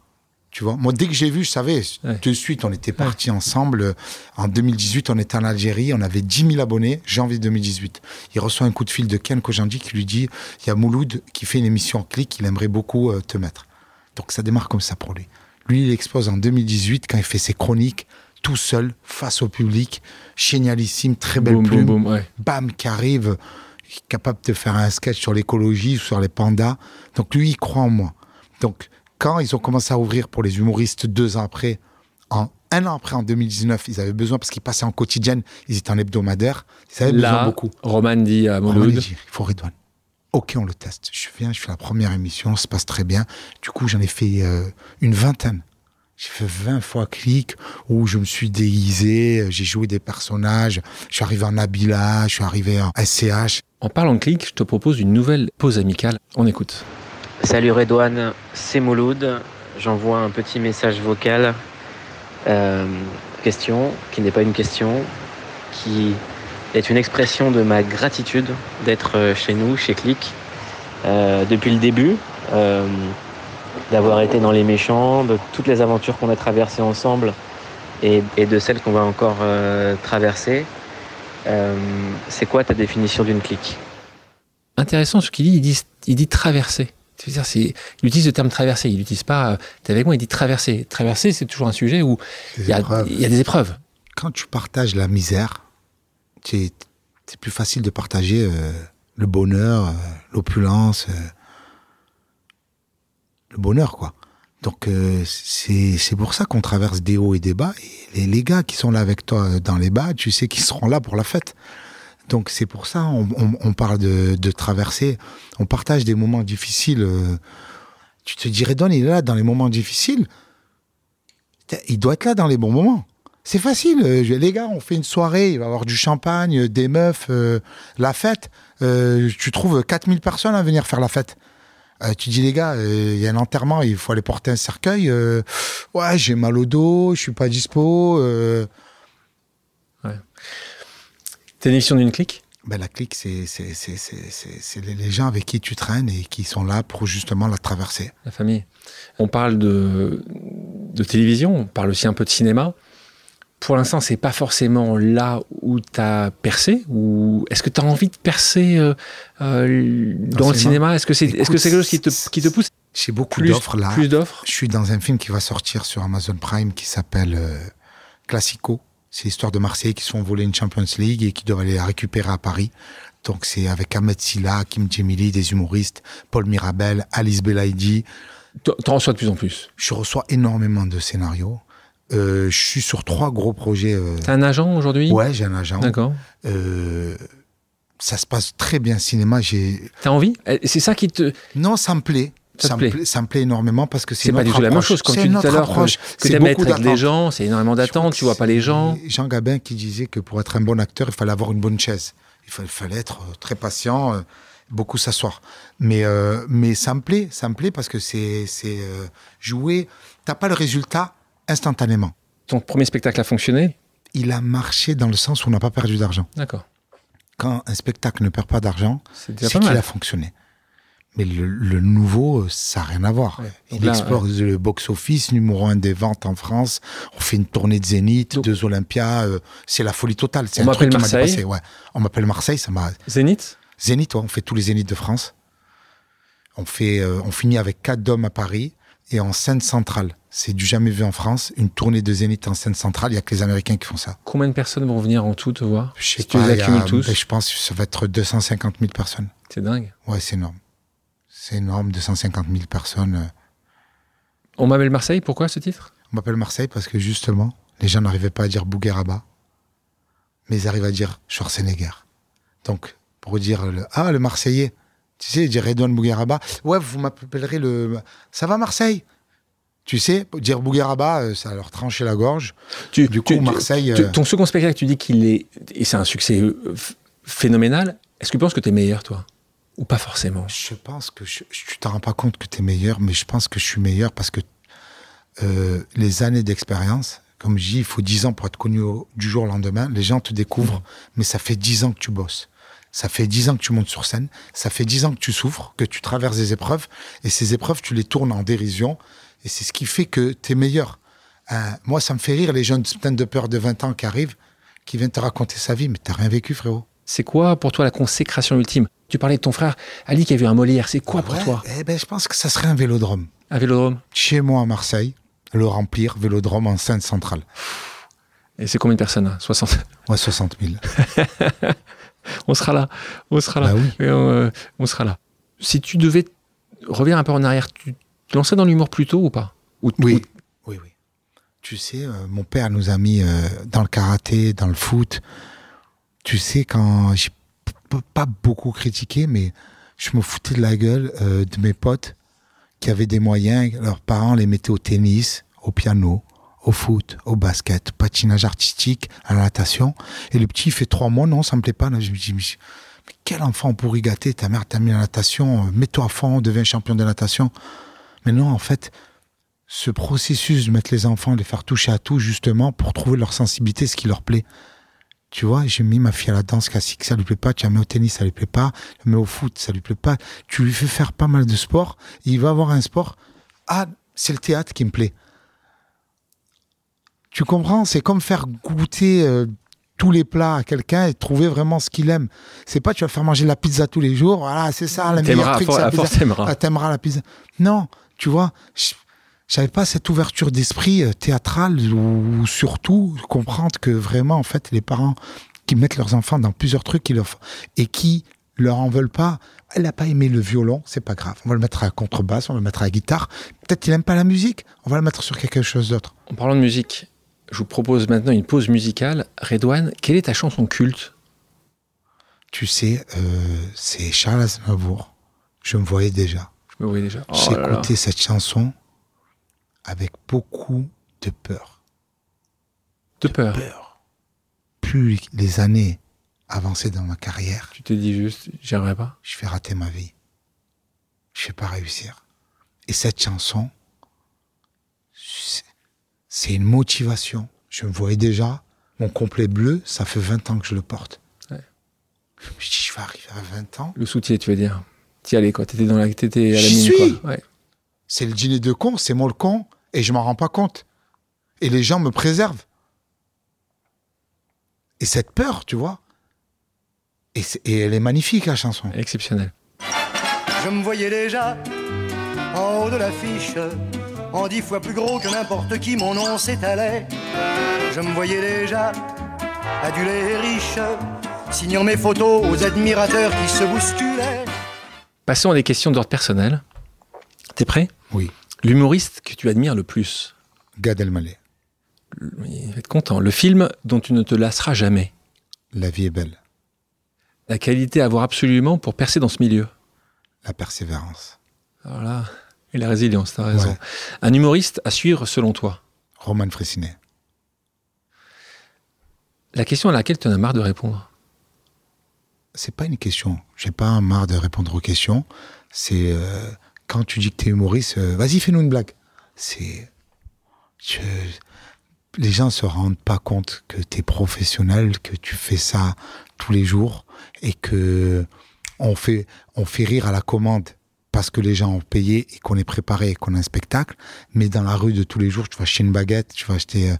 Tu vois, moi, dès que j'ai vu, je savais, Ouais. de suite, on était partis ensemble. En 2018, on était en Algérie, on avait 10 000 abonnés, janvier 2018. Il reçoit un coup de fil de Ken Kojandi qui lui dit il y a Mouloud qui fait une émission en clic, il aimerait beaucoup euh, te mettre. Donc ça démarre comme ça pour lui. Lui, il expose en 2018 quand il fait ses chroniques, tout seul, face au public, génialissime, très belle Boum, plume boum, boum, ouais. bam, qui arrive, qui est capable de faire un sketch sur l'écologie, sur les pandas. Donc lui, il croit en moi. Donc quand ils ont commencé à ouvrir pour les humoristes deux ans après, en un an après, en 2019, ils avaient besoin, parce qu'ils passaient en quotidienne, ils étaient en hebdomadaire, ils avaient besoin Là, beaucoup. Roman dit à Roman, dit, il faut Redouane. Ok, on le teste. Je viens, je fais la première émission, ça se passe très bien. Du coup, j'en ai fait euh, une vingtaine. J'ai fait 20 fois clic où je me suis déguisé, j'ai joué des personnages, je suis arrivé en Nabila, je suis arrivé en SCH. en parlant de clic, je te propose une nouvelle pause amicale. On écoute. Salut Redouane, c'est Mouloud. J'envoie un petit message vocal. Euh, question qui n'est pas une question, qui est une expression de ma gratitude d'être euh, chez nous, chez Click, euh, depuis le début, euh, d'avoir été dans les méchants, de toutes les aventures qu'on a traversées ensemble et, et de celles qu'on va encore euh, traverser. Euh, c'est quoi ta définition d'une clique? Intéressant ce qu'il dit, il dit, il dit traverser. C'est-à-dire, c'est, il utilise le terme traverser, il n'utilise pas, euh, t'es avec moi, il dit traverser. Traverser, c'est toujours un sujet où il y, a, épreuves. il y a des épreuves. Quand tu partages la misère, c'est c'est plus facile de partager euh, le bonheur, euh, l'opulence, euh, le bonheur, quoi. Donc, euh, c'est pour ça qu'on traverse des hauts et des bas. Et les, gars qui sont là avec toi euh, dans les bas, tu sais qu'ils seront là pour la fête. Donc, c'est pour ça on, parle de, de traverser. On partage des moments difficiles. euh. tu te dirais, Don, il est là dans les moments difficiles. Il doit être là dans les bons moments. C'est facile. les gars, on fait une soirée, il va y avoir du champagne, des meufs, la fête. Tu trouves 4000 personnes à venir faire la fête. Euh, tu dis, les gars, euh, il y a un enterrement, il faut aller porter un cercueil. euh, ouais, j'ai mal au dos, je suis pas dispo. euh. T'es l'émission d'une clique? Ben, la clique, c'est les gens avec qui tu traînes et qui sont là pour justement la traverser. la famille. On parle de, de télévision, on parle aussi un peu de cinéma. Pour l'instant, c'est pas forcément là où tu as percé ou est-ce que tu as envie de percer euh, euh, dans le cinéma Est-ce que c'est est-ce que c'est quelque chose qui te, Écoute, qui te pousse? J'ai beaucoup d'offres là. Plus d'offres? Je suis dans un film qui va sortir sur Amazon Prime qui s'appelle euh, Classico. C'est l'histoire de Marseille qui se font voler une Champions League et qui doivent aller la récupérer à Paris. Donc c'est avec Ahmed Silla, Kim Djemili, des humoristes, Paul Mirabel, Alice Belaïdi. T'en t'en reçois de plus en plus? Je reçois énormément de scénarios. Euh, je suis sur trois gros projets. euh, T'as un agent aujourd'hui? Ouais, j'ai un agent. D'accord. Euh, ça se passe très bien cinéma. J'ai T'as envie? C'est ça qui te. non, ça me plaît. Ça Ça, me plaît? plaît, ça me plaît énormément parce que c'est pas du tout la même chose comme tu dis tout à l'heure. Que, t'aimes être avec les gens, c'est énormément que tu vois pas les gens. Jean Gabin qui disait que pour être un bon acteur, il fallait avoir une bonne chaise. Il fallait, fallait être très patient, euh, beaucoup s'asseoir. Mais, euh, mais ça me plaît, ça me plaît parce que c'est c'est, euh, jouer. T'as pas le résultat instantanément. Ton premier spectacle a fonctionné? Il a marché dans le sens où on n'a pas perdu d'argent. D'accord. Quand un spectacle ne perd pas d'argent, C'est qu'il a fonctionné. Mais le, le nouveau, ça n'a rien à voir. Ouais. Il là, explose le box-office, numéro un des ventes en France. On fait une tournée de Zénith, Donc- deux Olympias. euh, c'est la folie totale. C'est On un truc qui m'appelle m'a Marseille. dépassé. Ouais. On m'appelle Marseille, ça m'a. Zénith? Zénith, ouais, on fait tous les Zéniths de France. On, fait, euh, on finit avec quatre dômes à Paris et en scène centrale. C'est du jamais vu en France. Une tournée de Zénith en scène centrale. Il n'y a que les Américains qui font ça. Combien de personnes vont venir en tout te voir Je sais Si tu les pas, a- tous, ben, je pense que ça va être 250 000 personnes. c'est dingue. Ouais, c'est énorme. C'est énorme, 250 000 personnes. euh. On m'appelle Marseille, pourquoi ce titre? On m'appelle Marseille parce que justement, les gens n'arrivaient pas à dire Bougueraba, mais ils arrivent à dire Schwarzenegger. Donc, pour dire le, ah le Marseillais, tu sais, dire Redouane Bougueraba, ouais, vous m'appellerez le, ça va Marseille? Tu sais, dire Bougueraba, euh, ça leur tranchait la gorge. Tu- Du coup, tu- Marseille, tu- euh, ton second spectacle, tu dis qu'il est. Et c'est un succès euh, phénoménal. Est-ce que tu penses que tu es meilleur, toi? Ou pas forcément? Je pense que je, tu t'en rends pas compte que tu es meilleur, mais je pense que je suis meilleur parce que euh, les années d'expérience, comme je dis, il faut 10 ans pour être connu au- du jour au lendemain. Les gens te découvrent, mais ça fait 10 ans que tu bosses. Ça fait 10 ans que tu montes sur scène. Ça fait 10 ans que tu souffres, que tu traverses des épreuves. Et ces épreuves, tu les tournes en dérision. Et c'est ce qui fait que tu es meilleur. Hein, moi, ça me fait rire les jeunes de peur de 20 ans qui arrivent, qui viennent te raconter sa vie, mais t'as rien vécu, frérot. C'est quoi pour toi la consécration ultime? Tu parlais de ton frère Ali qui a vu un Molière. C'est quoi pour Ouais, toi? Eh ben, Je pense que ça serait un vélodrome. Un vélodrome? Chez moi à Marseille, le remplir, vélodrome en Seine centrale. Et c'est combien de personnes là 60 Ouais, 60 000. *laughs* On sera là. On sera là. Bah oui. On, euh, on sera là. Si tu devais revenir un peu en arrière, tu te lançais dans l'humour plus tôt ou pas Ou- Oui, ou- oui, oui. Tu sais, euh, mon père nous a mis euh, dans le karaté, dans le foot. Tu sais, quand j'ai pas beaucoup critiqué, mais je me foutais de la gueule euh, de mes potes qui avaient des moyens. Leurs parents les mettaient au tennis, au piano, au foot, au basket, patinage artistique, à la natation. Et le petit, il fait trois mois, non, ça me plaît pas. Là, je me dis, mais, quel enfant pourri gâté, ta mère t'a mis à la natation, mets-toi à fond, deviens champion de natation. Mais non, en fait, ce processus de mettre les enfants, de les faire toucher à tout, justement, pour trouver leur sensibilité, ce qui leur plaît. Tu vois, j'ai mis ma fille à la danse classique, ça lui plaît pas. Tu la mets au tennis, ça lui plaît pas. Tu la mets au foot, ça lui plaît pas. Tu lui fais faire pas mal de sport. Il va avoir un sport. Ah, c'est le théâtre qui me plaît. Tu comprends? C'est comme faire goûter euh, tous les plats à quelqu'un et trouver vraiment ce qu'il aime. C'est pas tu vas faire manger la pizza tous les jours. Voilà, c'est ça, la meilleure truc, la pizza. force, t'aimeras. Ah, t'aimeras la pizza. Non, tu vois, je- j'avais pas cette ouverture d'esprit euh, théâtrale ou, ou surtout comprendre que vraiment, en fait, les parents qui mettent leurs enfants dans plusieurs trucs qui leur, et qui leur en veulent pas. Elle n'a pas aimé le violon, c'est pas grave. On va le mettre à la contrebasse, on va le mettre à la guitare. Peut-être qu'il aime pas la musique, on va le mettre sur quelque chose d'autre. En parlant de musique, je vous propose maintenant une pause musicale. Redouane, quelle est ta chanson culte? Tu sais, euh, c'est Charles Aznavour. Je me voyais déjà. Déjà. Oh J'ai écouté cette chanson avec beaucoup de peur. De peur. peur. Plus les années avançaient dans ma carrière, Tu t'es dit juste, j'y arriverai pas. je vais rater ma vie. Je vais pas réussir. Et cette chanson, c'est- c'est une motivation. Je me voyais déjà, mon complet bleu, ça fait 20 ans que je le porte. Ouais. Je me dis, je vais arriver à 20 ans. Le soutien, tu veux dire. T'y allais quoi T'étais dans la, t'étais à la mine suis. quoi. Ouais. C'est le dîner de con, c'est moi le con, et je m'en rends pas compte. Et les gens me préservent. Et cette peur, tu vois. Et, c'est- et elle est magnifique, la chanson. Exceptionnel. Je me voyais déjà en haut de l'affiche, en dix fois plus gros que n'importe qui, mon nom s'étalait. Je me voyais déjà adulé et riche, signant mes photos aux admirateurs qui se bousculaient. Passons à des questions d'ordre personnel. T'es prêt? Oui. L'humoriste que tu admires le plus Gad Elmaleh. Il va être content. Le film dont tu ne te lasseras jamais. La vie est belle. La qualité à avoir absolument pour percer dans ce milieu. La persévérance. Alors là, et la résilience, t'as raison. Ouais. Un humoriste à suivre selon toi. Roman Frécinet. La question à laquelle tu en as marre de répondre. C'est pas une question. J'ai pas marre de répondre aux questions. C'est euh, quand tu dis que t'es humoriste, euh, vas-y, fais-nous une blague. C'est. je- Les gens se rendent pas compte que t'es professionnel, que tu fais ça tous les jours et que on fait, on fait rire à la commande parce que les gens ont payé et qu'on est préparé et qu'on a un spectacle. Mais dans la rue de tous les jours, tu vas acheter une baguette, tu vas acheter. euh,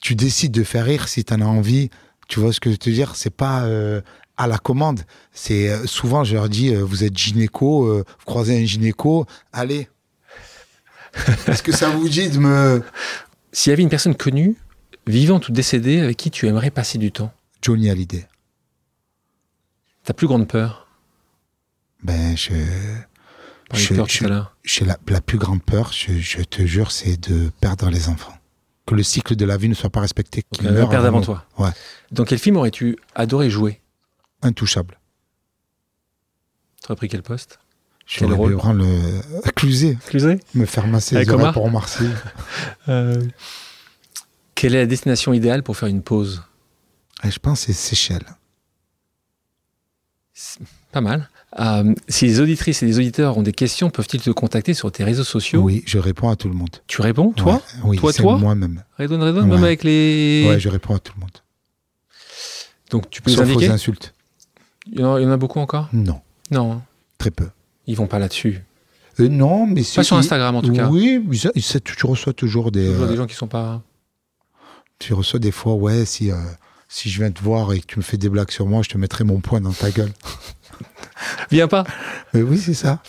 tu décides de faire rire si tu en as envie. Tu vois ce que je veux te dire? C'est pas euh, à la commande. C'est euh, souvent je leur dis euh, vous êtes gynéco, vous croisez un gynéco, allez. *laughs* Est-ce que ça vous dit de me S'il y avait une personne connue, vivante ou décédée, avec qui tu aimerais passer du temps, Johnny Hallyday ta plus grande peur? Ben je Je- peur je- la, la plus grande peur, je, je te jure, c'est de perdre les enfants. Que le cycle de la vie ne soit pas respecté. Donc, qu'ils un meurent père avant toi. Ouais. Dans quel film aurais-tu adoré jouer? Intouchable. Tu aurais pris quel poste? Je Quel rôle? prendre le Clusé, Clusé me faire masser Avec les oreilles pour remercier. *laughs* Quelle est la destination idéale pour faire une pause? Et je pense que c'est Seychelles. Pas mal. Euh, si les auditrices et les auditeurs ont des questions, peuvent-ils te contacter sur tes réseaux sociaux Oui, je réponds à tout le monde. Tu réponds, toi Ouais, Oui, Toi, c'est toi moi-même. Redouane, même Ouais. avec les... Ouais, je réponds à tout le monde. Donc tu peux Sauf aux indiquer insultes. il y, en a, il y en a beaucoup encore Non, Non, très peu. ils vont pas là-dessus. Euh, non, mais Pas sur Instagram en tout cas. Oui, tu reçois toujours des. Toujours euh, des gens qui sont pas. Tu reçois des fois, ouais, si, euh, si je viens te voir et que tu me fais des blagues sur moi, je te mettrai mon poing dans ta gueule. *laughs* Viens pas. Mais oui, c'est ça.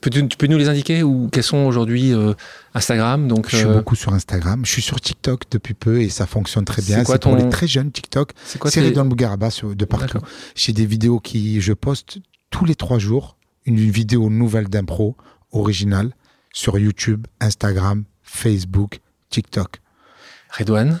Peux-tu, tu peux nous les indiquer ou quels sont aujourd'hui euh, Instagram donc Je suis euh, beaucoup sur Instagram. Je suis sur TikTok depuis peu et ça fonctionne très bien. C'est quoi C'est pour ton- les très jeunes TikTok. C'est quoi C'est tes- Redouane Bougaraba de partout. D'accord. J'ai des vidéos qui je poste tous les trois jours. Une, une vidéo nouvelle d'impro originale sur YouTube, Instagram, Facebook, TikTok. Redouane,